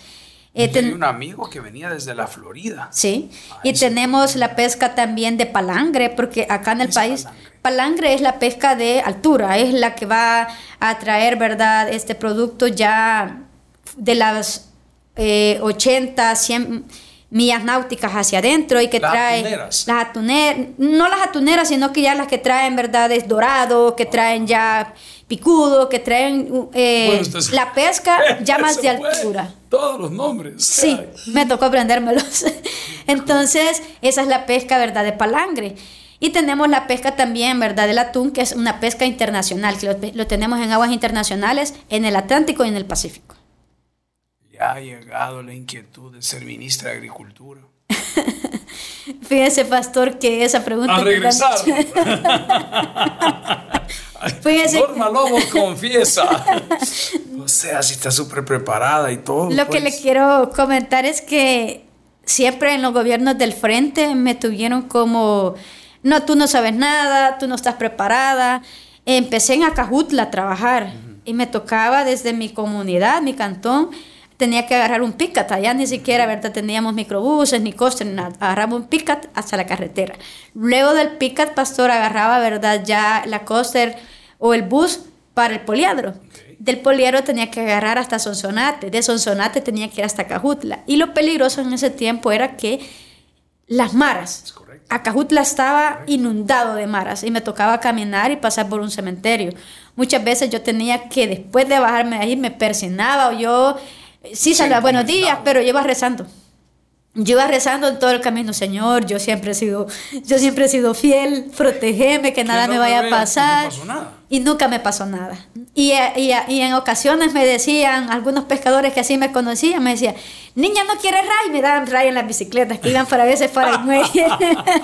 Eh, tenía un amigo que venía desde la Florida. Sí, y tenemos la pesca también de palangre, porque acá en el país, palangre? es la pesca de altura, es la que va a traer, ¿verdad?, este producto ya de las 80, eh, 100 millas náuticas hacia adentro y que trae las atuneras, no las atuneras, sino que ya las que traen, ¿verdad?, es dorado, que traen ya picudo, que traen eh, la pesca ya más de altura. Todos los nombres. Sí, me tocó aprendérmelos. Entonces, esa es la pesca, ¿verdad?, de palangre. Y tenemos la pesca también, ¿verdad?, del atún, que es una pesca internacional, que lo, tenemos en aguas internacionales, en el Atlántico y en el Pacífico. Ya ha llegado la inquietud de ser ministra de Agricultura. Fíjese, pastor, que esa pregunta... A regresar. Norma Lobo confiesa. o sea, si está súper preparada y todo. Lo que le pues. quiero comentar es que siempre en los gobiernos del frente me tuvieron como, no, tú no sabes nada, tú no estás preparada. Empecé en Acajutla a trabajar y me tocaba desde mi comunidad, mi cantón, tenía que agarrar un picat, allá ni siquiera, ¿verdad? Teníamos microbuses, ni coster, nada. Agarraba un picat hasta la carretera. Luego del picat, pastor, agarraba, ¿verdad? Ya la coster o el bus para el poliadro. Del poliadro tenía que agarrar hasta Sonsonate, de Sonsonate tenía que ir hasta Cajutla. Y lo peligroso en ese tiempo era que las maras, Acajutla estaba inundado de maras y me tocaba caminar y pasar por un cementerio. Muchas veces yo tenía que, después de bajarme de ahí, me persinaba o yo sí salía buenos días, pero yo iba rezando. Yo iba rezando en todo el camino, Señor, yo siempre he sido, yo siempre he sido fiel, protégeme, que nada me vaya a pasar. Y nunca me pasó nada. Y, y, y, en ocasiones me decían, algunos pescadores que así me conocían, me decían, niña, ¿no quieres ray? Me daban ray en las bicicletas que iban para veces para el muelle.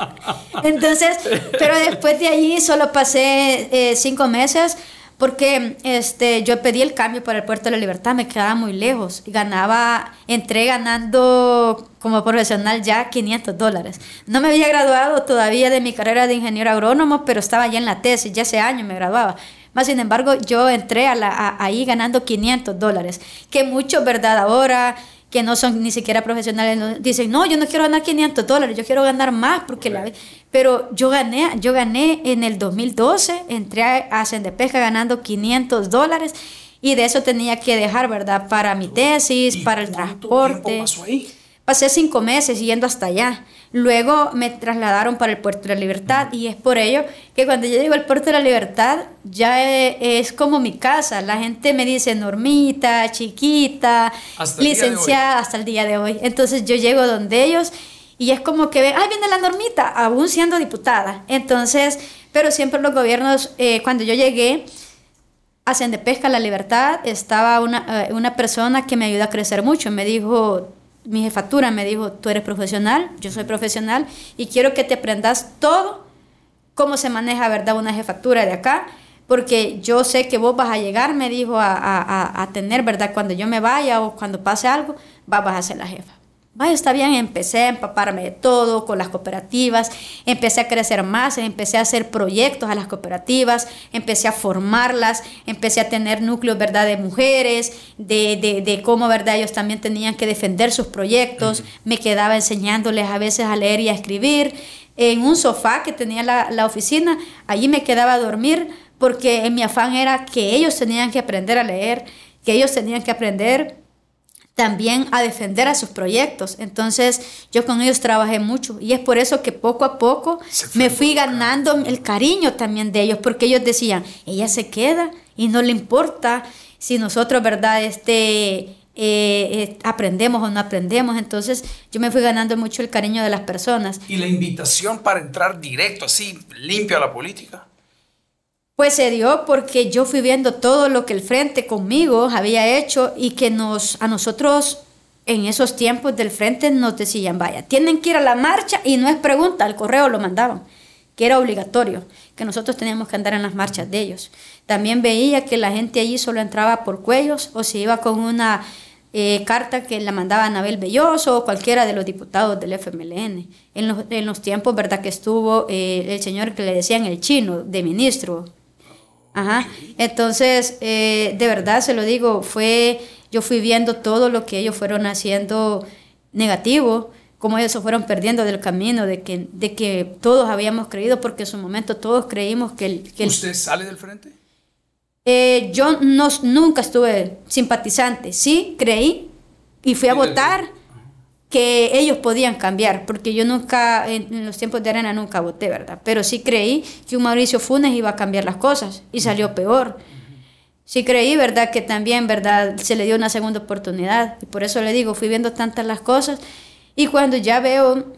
Entonces, pero después de allí solo pasé eh, cinco meses porque este, yo pedí el cambio para el Puerto de la Libertad, me quedaba muy lejos y ganaba, entré ganando como profesional ya 500 dólares. No me había graduado todavía de mi carrera de ingeniero agrónomo, pero estaba ya en la tesis, ya ese año me graduaba. Más sin embargo, yo entré a la, ahí ganando 500 dólares, que mucho, ¿verdad? Ahora que no son ni siquiera profesionales, dicen, no, yo no quiero ganar 500 dólares, yo quiero ganar más, porque la... Pero yo gané, yo gané en el 2012, entré a Pesca ganando 500 dólares y de eso tenía que dejar, ¿verdad? Para mi tesis, para el transporte. Pasó ahí? Pasé cinco meses yendo hasta allá. Luego me trasladaron para el Puerto de la Libertad y es por ello que cuando yo llego al Puerto de la Libertad ya e, es, como mi casa. La gente me dice normita, chiquita, licenciada hasta el día de hoy. Entonces yo llego donde ellos y es como que, ay, viene la normita, aún siendo diputada. Entonces, pero siempre los gobiernos, eh, cuando yo llegué, hacen de pesca la libertad, estaba una, eh, una persona que me ayudó a crecer mucho. Me dijo, mi jefatura me dijo, tú eres profesional, yo soy profesional y quiero que te aprendas todo cómo se maneja, ¿verdad?, una jefatura de acá, porque yo sé que vos vas a llegar, me dijo, a, a, a tener, ¿verdad?, cuando yo me vaya o cuando pase algo, vas a ser la jefa. Vaya, está bien, empecé a empaparme de todo con las cooperativas, empecé a crecer más, empecé a hacer proyectos a las cooperativas, empecé a formarlas, empecé a tener núcleos, ¿verdad?, de mujeres, de, de, de cómo, ¿verdad?, ellos también tenían que defender sus proyectos, me quedaba enseñándoles a veces a leer y a escribir, en un sofá que tenía la, la oficina, allí me quedaba a dormir porque en mi afán era que ellos tenían que aprender a leer, que ellos tenían que aprender también a defender a sus proyectos. Entonces yo con ellos trabajé mucho y es por eso que poco a poco me fui ganando el cariño también de ellos, porque ellos decían, ella se queda y no le importa si nosotros, ¿verdad? Este, eh, aprendemos o no aprendemos. Entonces yo me fui ganando mucho el cariño de las personas. ¿Y la invitación para entrar directo, así, limpio a la política? Pues se dio porque yo fui viendo todo lo que el frente conmigo había hecho y que nos, a nosotros en esos tiempos del frente nos decían, vaya, tienen que ir a la marcha y no es pregunta, al correo lo mandaban, que era obligatorio, que nosotros teníamos que andar en las marchas de ellos. También veía que la gente allí solo entraba por cuellos o se iba con una eh, carta que la mandaba Anabel Belloso o cualquiera de los diputados del FMLN. En los, en los tiempos, ¿verdad? Que estuvo eh, el señor que le decían el chino, de ministro. Ajá. Entonces, eh, de verdad se lo digo, fue yo fui viendo todo lo que ellos fueron haciendo negativo, cómo ellos se fueron perdiendo del camino, de que, de que todos habíamos creído, porque en su momento todos creímos que... El, que ¿Usted sale del frente? Eh, yo no, nunca estuve simpatizante, sí creí y fui a votar que ellos podían cambiar, porque yo nunca, en los tiempos de arena nunca voté, ¿verdad? Pero sí creí que un Mauricio Funes iba a cambiar las cosas y salió peor sí creí, ¿verdad? Que también, ¿verdad? Se le dio una segunda oportunidad. Y por eso le digo, fui viendo tantas las cosas. Y cuando ya veo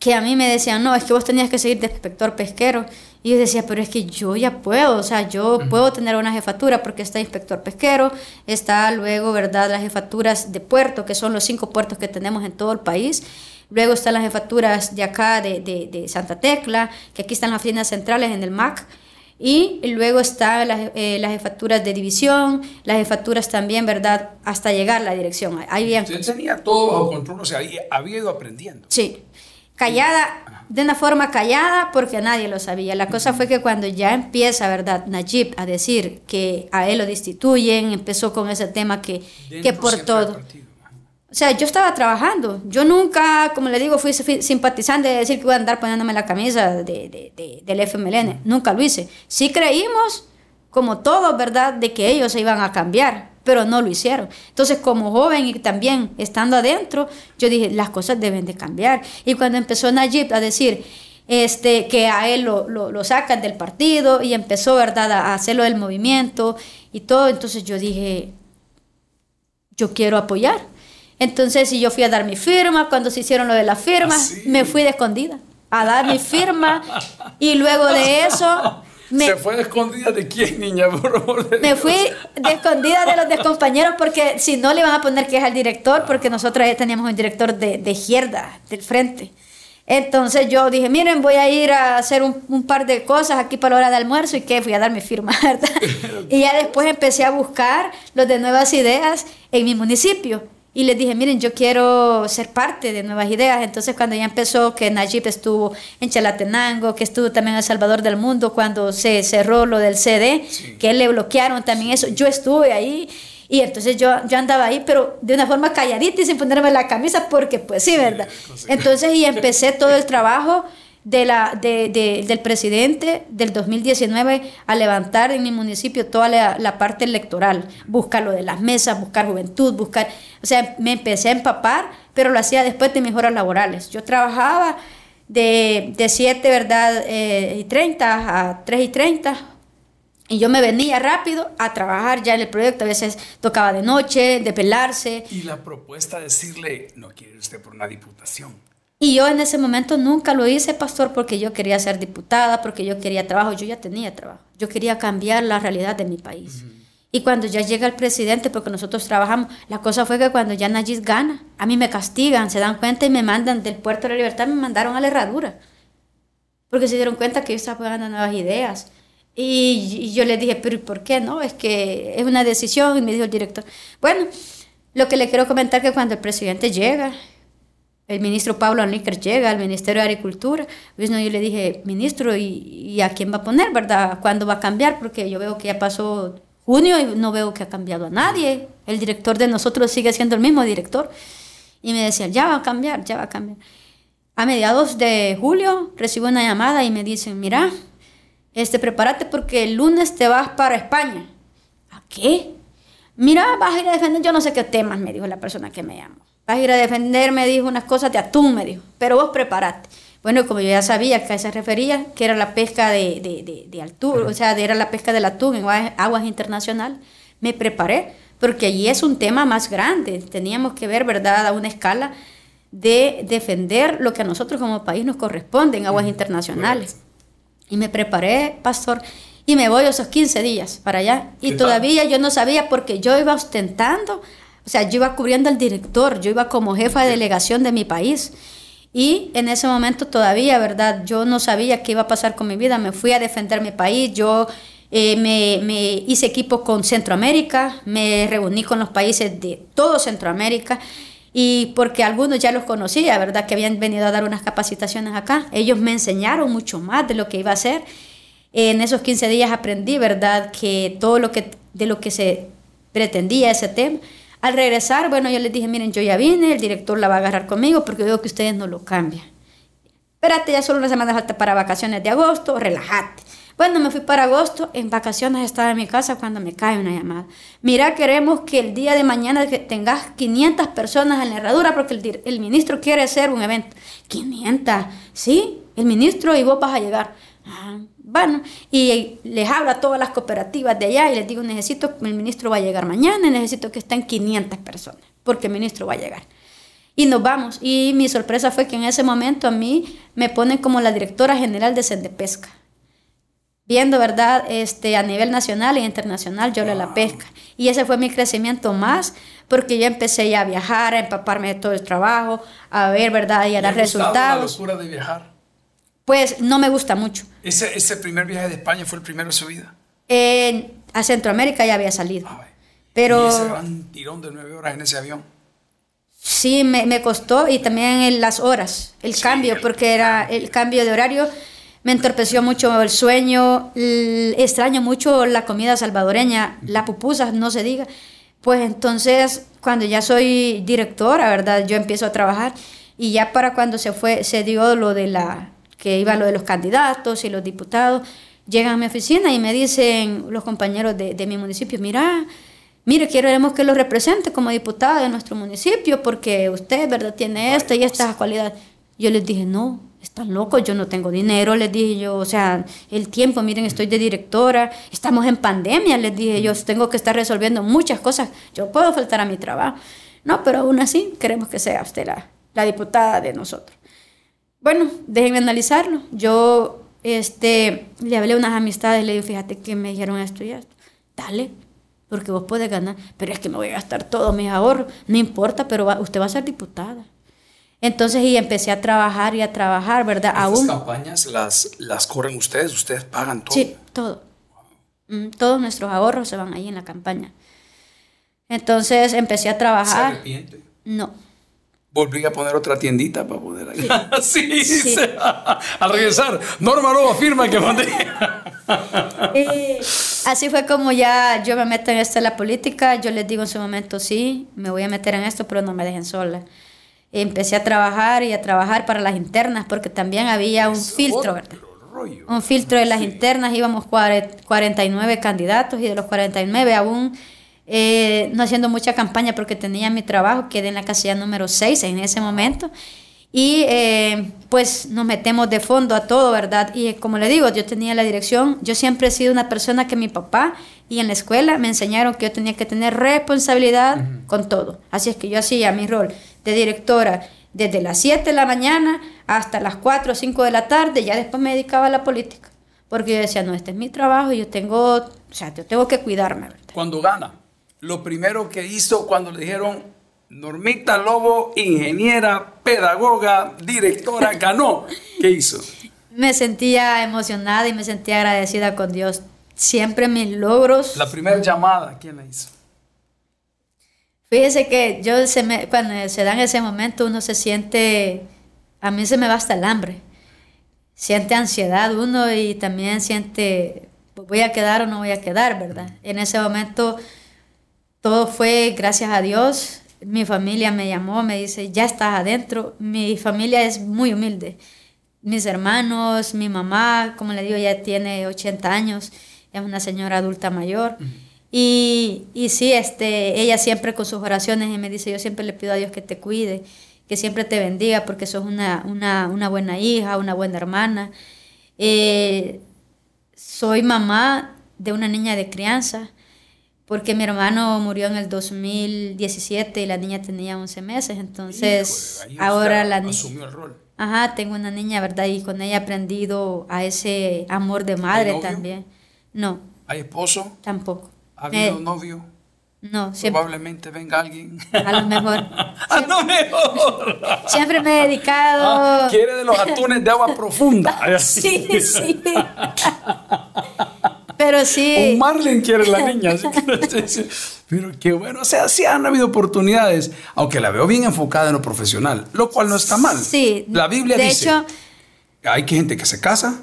que a mí me decían, no, es que vos tenías que seguir de inspector pesquero. Y yo decía, pero es que yo ya puedo, o sea, yo puedo tener una jefatura porque está inspector pesquero, está luego, ¿verdad?, las jefaturas de puerto, que son los cinco puertos que tenemos en todo el país. Luego están las jefaturas de acá, de, de, de Santa Tecla, que aquí están las oficinas centrales en el MAC. Y luego están las, eh, las jefaturas de división, las jefaturas también, ¿verdad? Hasta llegar a la dirección. Ahí bien. Usted tenía todo bajo control, o sea, había ido aprendiendo. Sí. Callada, de una forma callada, porque nadie lo sabía. La cosa fue que cuando ya empieza, ¿verdad? Najib a decir que a él lo destituyen, empezó con ese tema que, que por todo. O sea, yo estaba trabajando. Yo nunca, como le digo, fui simpatizante de decir que iba a andar poniéndome la camisa de, de, de, del FMLN. Nunca lo hice. Sí creímos, como todos, ¿verdad?, de que ellos se iban a cambiar, pero no lo hicieron. Entonces, como joven y también estando adentro, yo dije, las cosas deben de cambiar. Y cuando empezó Najib a decir este, que a él lo, lo, lo sacan del partido y empezó, ¿verdad?, a hacerlo del movimiento y todo, entonces yo dije, yo quiero apoyar entonces, si yo fui a dar mi firma, cuando se hicieron lo de la firma, ¿Ah, me fui de escondida a dar mi firma y luego de eso... Me, ¿Se fue de escondida de quién, niña? me fui de escondida de los de compañeros porque si no le iban a poner que es al director, porque nosotros teníamos un director de, de izquierda, del frente. Entonces yo dije, miren, voy a ir a hacer un, un, par de cosas aquí para la hora de almuerzo y que fui a dar mi firma, ¿verdad? y ya después empecé a buscar los de nuevas ideas en mi municipio y les dije, miren, yo quiero ser parte de nuevas ideas. Entonces, cuando ya empezó que Najib estuvo en Chalatenango, que estuvo también en El Salvador del Mundo, cuando se cerró lo del CD, que le bloquearon también eso, yo estuve ahí. Y entonces yo, yo andaba ahí, pero de una forma calladita y sin ponerme la camisa, porque pues sí, ¿verdad? Entonces, y empecé todo el trabajo de la, de, de, del presidente del 2019 a levantar en mi municipio toda la, parte electoral, buscar lo de las mesas, buscar juventud, buscar, o sea, me empecé a empapar, pero lo hacía después de mis horas laborales. Yo trabajaba de, de 7, ¿verdad? Eh, y 30 a 3 y 30. Y yo me venía rápido a trabajar ya en el proyecto. A veces tocaba de noche, de pelarse. Y la propuesta de decirle, no quiere usted por una diputación y yo en ese momento nunca lo hice, pastor, porque yo quería ser diputada, porque yo quería trabajo, yo ya tenía trabajo. Yo quería cambiar la realidad de mi país. Y cuando ya llega el presidente, porque nosotros trabajamos, la cosa fue que cuando ya Nayib gana, a mí me castigan, se dan cuenta y me mandan del puerto de la libertad, me mandaron a la herradura. Porque se dieron cuenta que yo estaba dando nuevas ideas. Y, y yo les dije, pero ¿por qué no? Es que es una decisión. Y me dijo el director, bueno, lo que le quiero comentar es que cuando el presidente llega, el ministro Pablo Anlíker llega al Ministerio de Agricultura, pues no, yo le dije, ministro, ¿y, a quién va a poner, verdad? ¿Cuándo va a cambiar? Porque yo veo que ya pasó junio y no veo que ha cambiado a nadie. El director de nosotros sigue siendo el mismo director. Y me decía, ya va a cambiar, ya va a cambiar. A mediados de julio recibo una llamada y me dicen, mira, este, prepárate porque el lunes te vas para España. ¿A qué? Mira, vas a ir a defender yo no sé qué temas, me dijo la persona que me llamó. Vas a ir a defender, me dijo unas cosas de atún, me dijo, pero vos preparate. Bueno, como yo ya sabía que a se refería, que era la pesca de, de, de, altura, o sea, era la pesca del atún en aguas internacionales, me preparé porque allí es un tema más grande. Teníamos que ver, ¿verdad?, a una escala de defender lo que a nosotros como país nos corresponde en aguas internacionales. Y me preparé, pastor, y me voy esos 15 días para allá. Y todavía yo no sabía porque yo iba ostentando, o sea, yo iba cubriendo al director, yo iba como jefa de delegación de mi país. Y en ese momento todavía, ¿verdad? Yo no sabía qué iba a pasar con mi vida. Me fui a defender mi país. Yo eh, me, me, hice equipo con Centroamérica. Me reuní con los países de todo Centroamérica. Y porque algunos ya los conocía, ¿verdad? Que habían venido a dar unas capacitaciones acá. Ellos me enseñaron mucho más de lo que iba a hacer. En esos 15 días aprendí, ¿verdad? Que todo lo que, de lo que se pretendía ese tema. Al regresar, bueno, yo les dije, miren, yo ya vine, el director la va a agarrar conmigo porque veo que ustedes no lo cambian. Espérate, ya solo una semana falta para vacaciones de agosto, relájate. Bueno, me fui para agosto, en vacaciones estaba en mi casa cuando me cae una llamada. Mira, queremos que el día de mañana tengas 500 personas en la herradura porque el, el ministro quiere hacer un evento. 500, ¿sí? El ministro y vos vas a llegar. Ah, bueno, y les hablo a todas las cooperativas de allá y les digo, necesito, el ministro va a llegar mañana, necesito que estén 500 personas, porque el ministro va a llegar. Y nos vamos. Y mi sorpresa fue que en ese momento a mí me ponen como la directora general de Sendepesca. Viendo, ¿verdad? Este, a nivel nacional e internacional, yo le la pesca. Y ese fue mi crecimiento más, porque yo empecé ya a viajar, a empaparme de todo el trabajo, a ver, ¿verdad? Y a dar resultados. la locura de viajar? Pues no me gusta mucho. ¿Ese, ese primer viaje de España fue el primero de su vida? a Centroamérica ya había salido. Pero... ¿Y ese gran tirón de nueve horas en ese avión? Sí, me, me costó y también en las horas, el cambio, porque era el cambio de horario me entorpeció mucho el sueño, extraño mucho la comida salvadoreña, la pupusa, no se diga. Pues entonces, cuando ya soy directora, ¿verdad? Yo empiezo a trabajar y ya para cuando se fue, se dio lo de la que iba lo de los candidatos y los diputados, llegan a mi oficina y me dicen los compañeros de, de mi municipio, mira, mire, queremos que lo represente como diputado de nuestro municipio porque usted, ¿verdad?, tiene esta y esta cualidad. Yo les dije, no, están locos, yo no tengo dinero, les dije yo, o sea, el tiempo, miren, estoy de directora, estamos en pandemia, les dije yo, tengo que estar resolviendo muchas cosas, yo puedo faltar a mi trabajo. No, pero aún así queremos que sea usted la, la diputada de nosotros. Bueno, déjenme analizarlo. Yo este, le hablé a unas amistades, le dije, fíjate que me dijeron esto y esto. Dale, porque vos puedes ganar, pero es que me voy a gastar todos mis ahorros. No importa, pero usted va a ser diputada. Entonces, y empecé a trabajar y a trabajar, ¿verdad? Estas campañas las, las corren ustedes, ustedes pagan todo. Sí, todo. Mm, todos nuestros ahorros se van ahí en la campaña. Entonces empecé a trabajar. ¿Se arrepiente? No volví a poner otra tiendita para poder sí, sí, al regresar Norma Lobo afirma que eh, así fue como ya yo me meto en esto de la política. Yo les digo en su momento sí me voy a meter en esto pero no me dejen sola. Empecé a trabajar y a trabajar para las internas porque también había un filtro ¿verdad? un filtro de las internas. Íbamos 49 candidatos y de los 49 aún eh, no haciendo mucha campaña porque tenía mi trabajo, quedé en la casilla número 6 en ese momento. Y eh, pues nos metemos de fondo a todo, ¿verdad? Y como le digo, yo tenía la dirección, yo siempre he sido una persona que mi papá y en la escuela me enseñaron que yo tenía que tener responsabilidad con todo. Así es que yo hacía mi rol de directora desde las 7 de la mañana hasta las 4 o 5 de la tarde, ya después me dedicaba a la política. Porque yo decía, no, este es mi trabajo y yo tengo, o sea, yo tengo que cuidarme, ¿verdad? Cuando gana lo primero que hizo cuando le dijeron, Normita Lobo, ingeniera, pedagoga, directora, ganó? ¿Qué hizo? Me sentía emocionada y me sentía agradecida con Dios. Siempre mis logros. La primera llamada, ¿quién la hizo? Fíjese que yo se me, cuando se da en ese momento uno se siente, a mí se me basta el hambre. Siente ansiedad uno y también siente, voy a quedar o no voy a quedar, ¿verdad? En ese momento todo fue gracias a Dios. Mi familia me llamó, me dice, ya estás adentro. Mi familia es muy humilde. Mis hermanos, mi mamá, como le digo, ya tiene 80 años, es una señora adulta mayor. Y, y sí, este, ella siempre con sus oraciones y me dice, yo siempre le pido a Dios que te cuide, que siempre te bendiga, porque sos una, una, una buena hija, una buena hermana. Eh, soy mamá de una niña de crianza porque mi hermano murió en el 2017 y la niña tenía 11 meses, entonces ahora la niña... Asumió el rol. Ajá, tengo una niña, ¿verdad? Y con ella he aprendido a ese amor de madre también. No. ¿Hay esposo? Tampoco. ¿Ha habido novio? No, siempre. Probablemente venga alguien. A lo mejor. a lo mejor. Siempre me he dedicado. Ah, quiere de los atunes de agua profunda. sí, sí. Pero sí. Un Marlin quiere la niña. pero qué bueno. O sea, sí han habido oportunidades, aunque la veo bien enfocada en lo profesional, lo cual no está mal. Sí. La Biblia de dice: hecho, hay gente que se casa,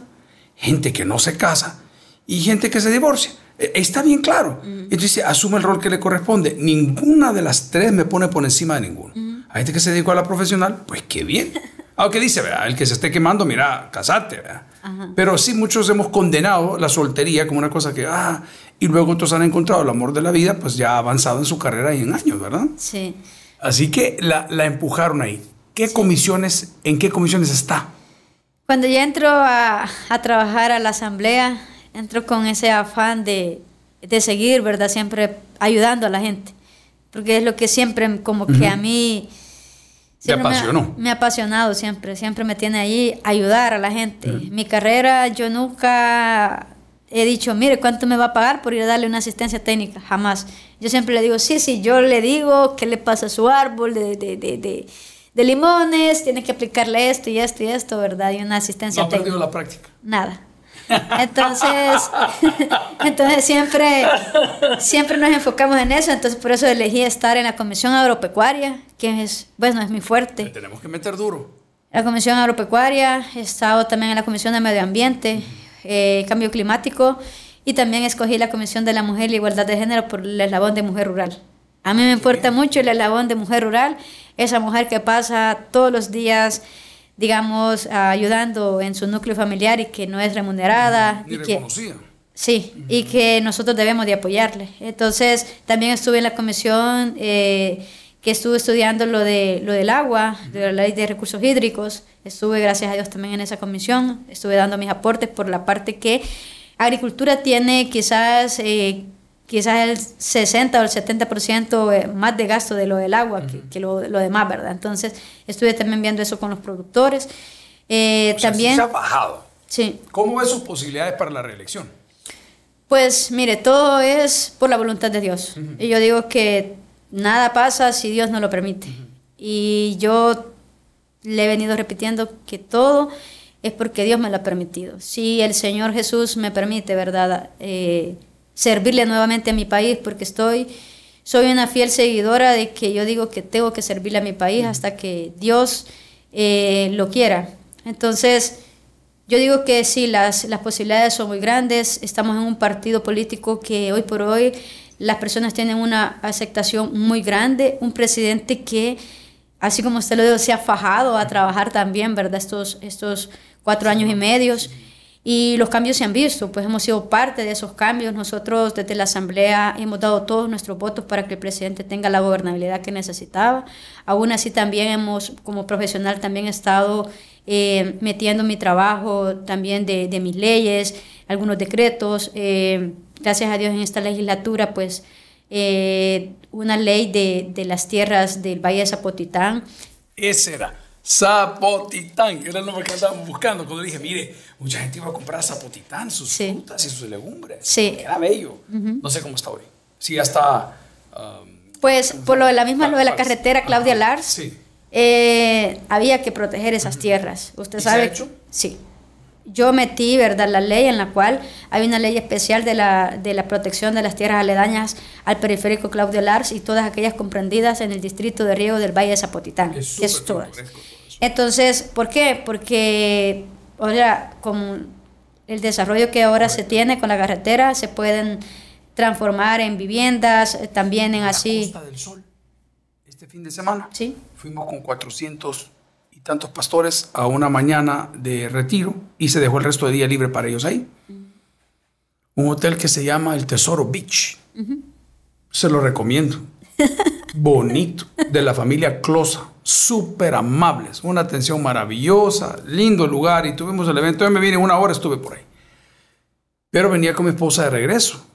gente que no se casa y gente que se divorcia. E, está bien claro. Entonces dice, asume el rol que le corresponde. Ninguna de las tres me pone por encima de ninguno. Hay gente que se dedicó a la profesional, pues qué bien. Aunque dice, ¿verdad? el que se esté quemando, mira, casate. ¿verdad? Pero sí, muchos hemos condenado la soltería como una cosa que, ah, y luego otros han encontrado el amor de la vida, pues ya ha avanzado en su carrera y en años, ¿verdad? Sí. Así que la, la empujaron ahí. ¿Qué comisiones, en qué comisiones está? Cuando ya entro a, a trabajar a la asamblea, entro con ese afán de, de, seguir, ¿verdad? Siempre ayudando a la gente. Porque es lo que siempre, como que a mí... Me apasionó. Me, ha apasionado siempre, siempre me tiene ahí ayudar a la gente. Mi carrera, yo nunca he dicho, mire, ¿cuánto me va a pagar por ir a darle una asistencia técnica? Jamás. Yo siempre le digo, sí, sí, yo le digo qué le pasa a su árbol de, de, de, de, de limones, tiene que aplicarle esto y esto y esto, ¿verdad? Y una asistencia no ha técnica. perdido la práctica. Nada. Entonces, entonces siempre, siempre nos enfocamos en eso, entonces por eso elegí estar en la Comisión Agropecuaria, que es, bueno, es mi fuerte. Le tenemos que meter duro. La Comisión Agropecuaria, he estado también en la Comisión de Medio Ambiente, eh, Cambio Climático, y también escogí la Comisión de la Mujer y la Igualdad de Género por el eslabón de mujer rural. A mí me importa mucho el eslabón de mujer rural, esa mujer que pasa todos los días digamos, ayudando en su núcleo familiar y que no es remunerada. Ni y que, reconocida. Sí, y que nosotros debemos de apoyarle. Entonces, también estuve en la comisión eh, que estuve estudiando lo, de, lo del agua, de la ley de recursos hídricos. Estuve, gracias a Dios, también en esa comisión. Estuve dando mis aportes por la parte que agricultura tiene quizás... Eh, quizás el 60 o el 70% más de gasto de lo del agua que, que lo, lo, demás, ¿verdad? Entonces, estuve también viendo eso con los productores. Eh, o sea, también... Sí se ha bajado. Sí. ¿Cómo ve sus posibilidades para la reelección? Pues mire, todo es por la voluntad de Dios. Uh -huh. Y yo digo que nada pasa si Dios no lo permite. Uh -huh. Y yo le he venido repitiendo que todo es porque Dios me lo ha permitido. Si el Señor Jesús me permite, ¿verdad? Eh, servirle nuevamente a mi país porque estoy soy una fiel seguidora de que yo digo que tengo que servirle a mi país hasta que Dios eh, lo quiera. Entonces, yo digo que sí, las, las posibilidades son muy grandes. Estamos en un partido político que hoy por hoy las personas tienen una aceptación muy grande. Un presidente que, así como usted lo dijo, se ha fajado a trabajar también, ¿verdad? Estos, estos cuatro años y medios. Y los cambios se han visto, pues hemos sido parte de esos cambios. Nosotros desde la Asamblea hemos dado todos nuestros votos para que el presidente tenga la gobernabilidad que necesitaba. Aún así también hemos, como profesional, también estado eh, metiendo mi trabajo también de, de, mis leyes, algunos decretos. Eh, gracias a Dios en esta legislatura, pues eh, una ley de, de las tierras del Valle de Zapotitán. Ese era. Zapotitán, era nombre que andábamos buscando. Cuando dije, mire, mucha gente iba a comprar Zapotitán, sus sí. frutas y sus legumbres. Sí. Era bello. Uh -huh. No sé cómo está hoy. Sí, ya está. Um, pues por lo de la misma, lo de la carretera Claudia. Lars, Sí. eh, había que proteger esas tierras. ¿Usted ¿Y sabe? se ha hecho? Sí. Yo metí, ¿verdad?, la ley en la cual hay una ley especial de la, de la protección de las tierras aledañas al periférico Claudio Lars y todas aquellas comprendidas en el distrito de riego del Valle de Zapotitán. Es que es todas. Entonces, ¿por qué? Porque, o sea, con el desarrollo que ahora se tiene con la carretera, se pueden transformar en viviendas, eh, también en la así. Costa del Sol, este fin de semana, Sí. fuimos con 400 y tantos pastores a una mañana de retiro y se dejó el resto de día libre para ellos ahí. Un hotel que se llama El Tesoro Beach. Se lo recomiendo. Bonito, de la familia Closa, súper amables, una atención maravillosa, lindo lugar y tuvimos el evento. Yo me vine una hora, estuve por ahí. Pero venía con mi esposa de regreso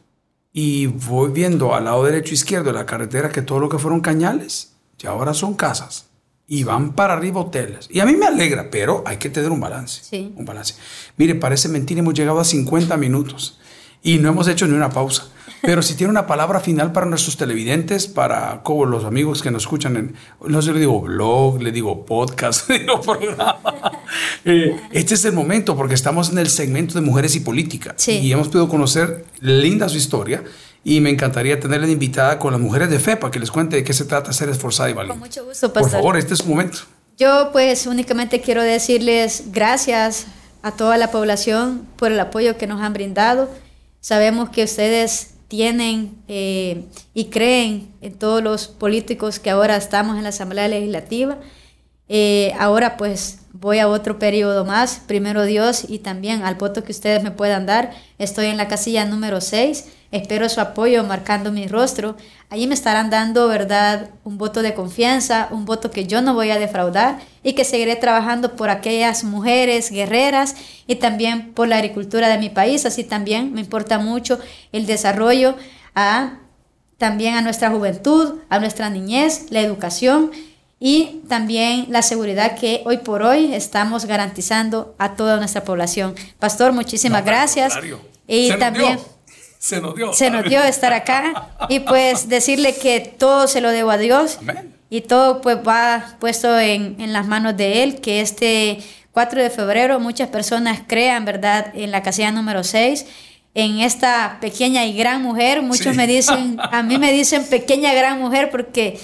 y voy viendo al lado derecho e izquierdo de la carretera que todo lo que fueron cañales, ya ahora son casas y van para arriba hoteles. Y a mí me alegra, pero hay que tener un balance. Sí. Un balance. Mire, parece mentira, hemos llegado a 50 minutos y no hemos hecho ni una pausa. Pero si tiene una palabra final para nuestros televidentes, para como los amigos que nos escuchan, en, no sé, le digo blog, le digo podcast, le digo programa. Eh, este es el momento porque estamos en el segmento de mujeres y política. Sí. Y hemos podido conocer linda su historia y me encantaría tenerla invitada con las mujeres de fe para que les cuente de qué se trata ser esforzada y valiente. Con mucho gusto, Por pastor. favor, este es su momento. Yo pues únicamente quiero decirles gracias a toda la población por el apoyo que nos han brindado. Sabemos que ustedes tienen eh, y creen en todos los políticos que ahora estamos en la Asamblea Legislativa. Eh, ahora pues voy a otro periodo más, primero Dios y también al voto que ustedes me puedan dar. Estoy en la casilla número 6, espero su apoyo marcando mi rostro. Allí me estarán dando, ¿verdad?, un voto de confianza, un voto que yo no voy a defraudar y que seguiré trabajando por aquellas mujeres guerreras y también por la agricultura de mi país. Así también me importa mucho el desarrollo a, también a nuestra juventud, a nuestra niñez, la educación y también la seguridad que hoy por hoy estamos garantizando a toda nuestra población. Pastor, muchísimas No, gracias. Y también dio. Se nos dio. se nos dio estar acá y pues decirle que todo se lo debo a Dios Amén. y todo pues va puesto en, en las manos de Él, que este 4 de febrero muchas personas crean, ¿verdad?, en la casilla número 6 en esta pequeña y gran mujer. Muchos Sí. me dicen, a mí me dicen pequeña gran mujer porque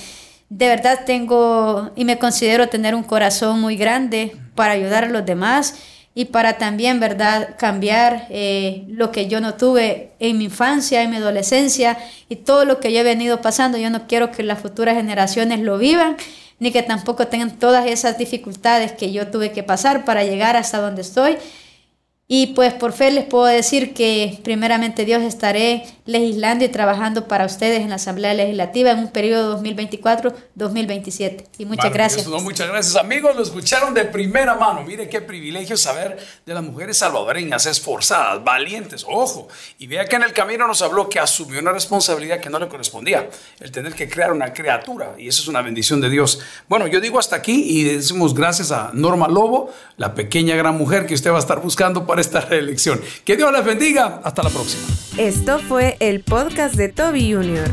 de verdad tengo y me considero tener un corazón muy grande para ayudar a los demás y para también, ¿verdad?, cambiar eh, lo que yo no tuve en mi infancia, en mi adolescencia y todo lo que yo he venido pasando. Yo no quiero que las futuras generaciones lo vivan ni que tampoco tengan todas esas dificultades que yo tuve que pasar para llegar hasta donde estoy. Y pues por fe les puedo decir que primeramente Dios estaré legislando y trabajando para ustedes en la Asamblea Legislativa en un periodo 2024-2027. Y muchas gracias. No, muchas gracias, amigos. Lo escucharon de primera mano. Mire qué privilegio saber de las mujeres salvadoreñas, esforzadas, valientes. Ojo, y vea que en el camino nos habló que asumió una responsabilidad que no le correspondía, el tener que crear una criatura. Y eso es una bendición de Dios. Bueno, yo digo hasta aquí y decimos gracias a Norma Lobo, la pequeña gran mujer que usted va a estar buscando para esta reelección. Que Dios les bendiga. Hasta la próxima. Esto fue el podcast de Toby Jr.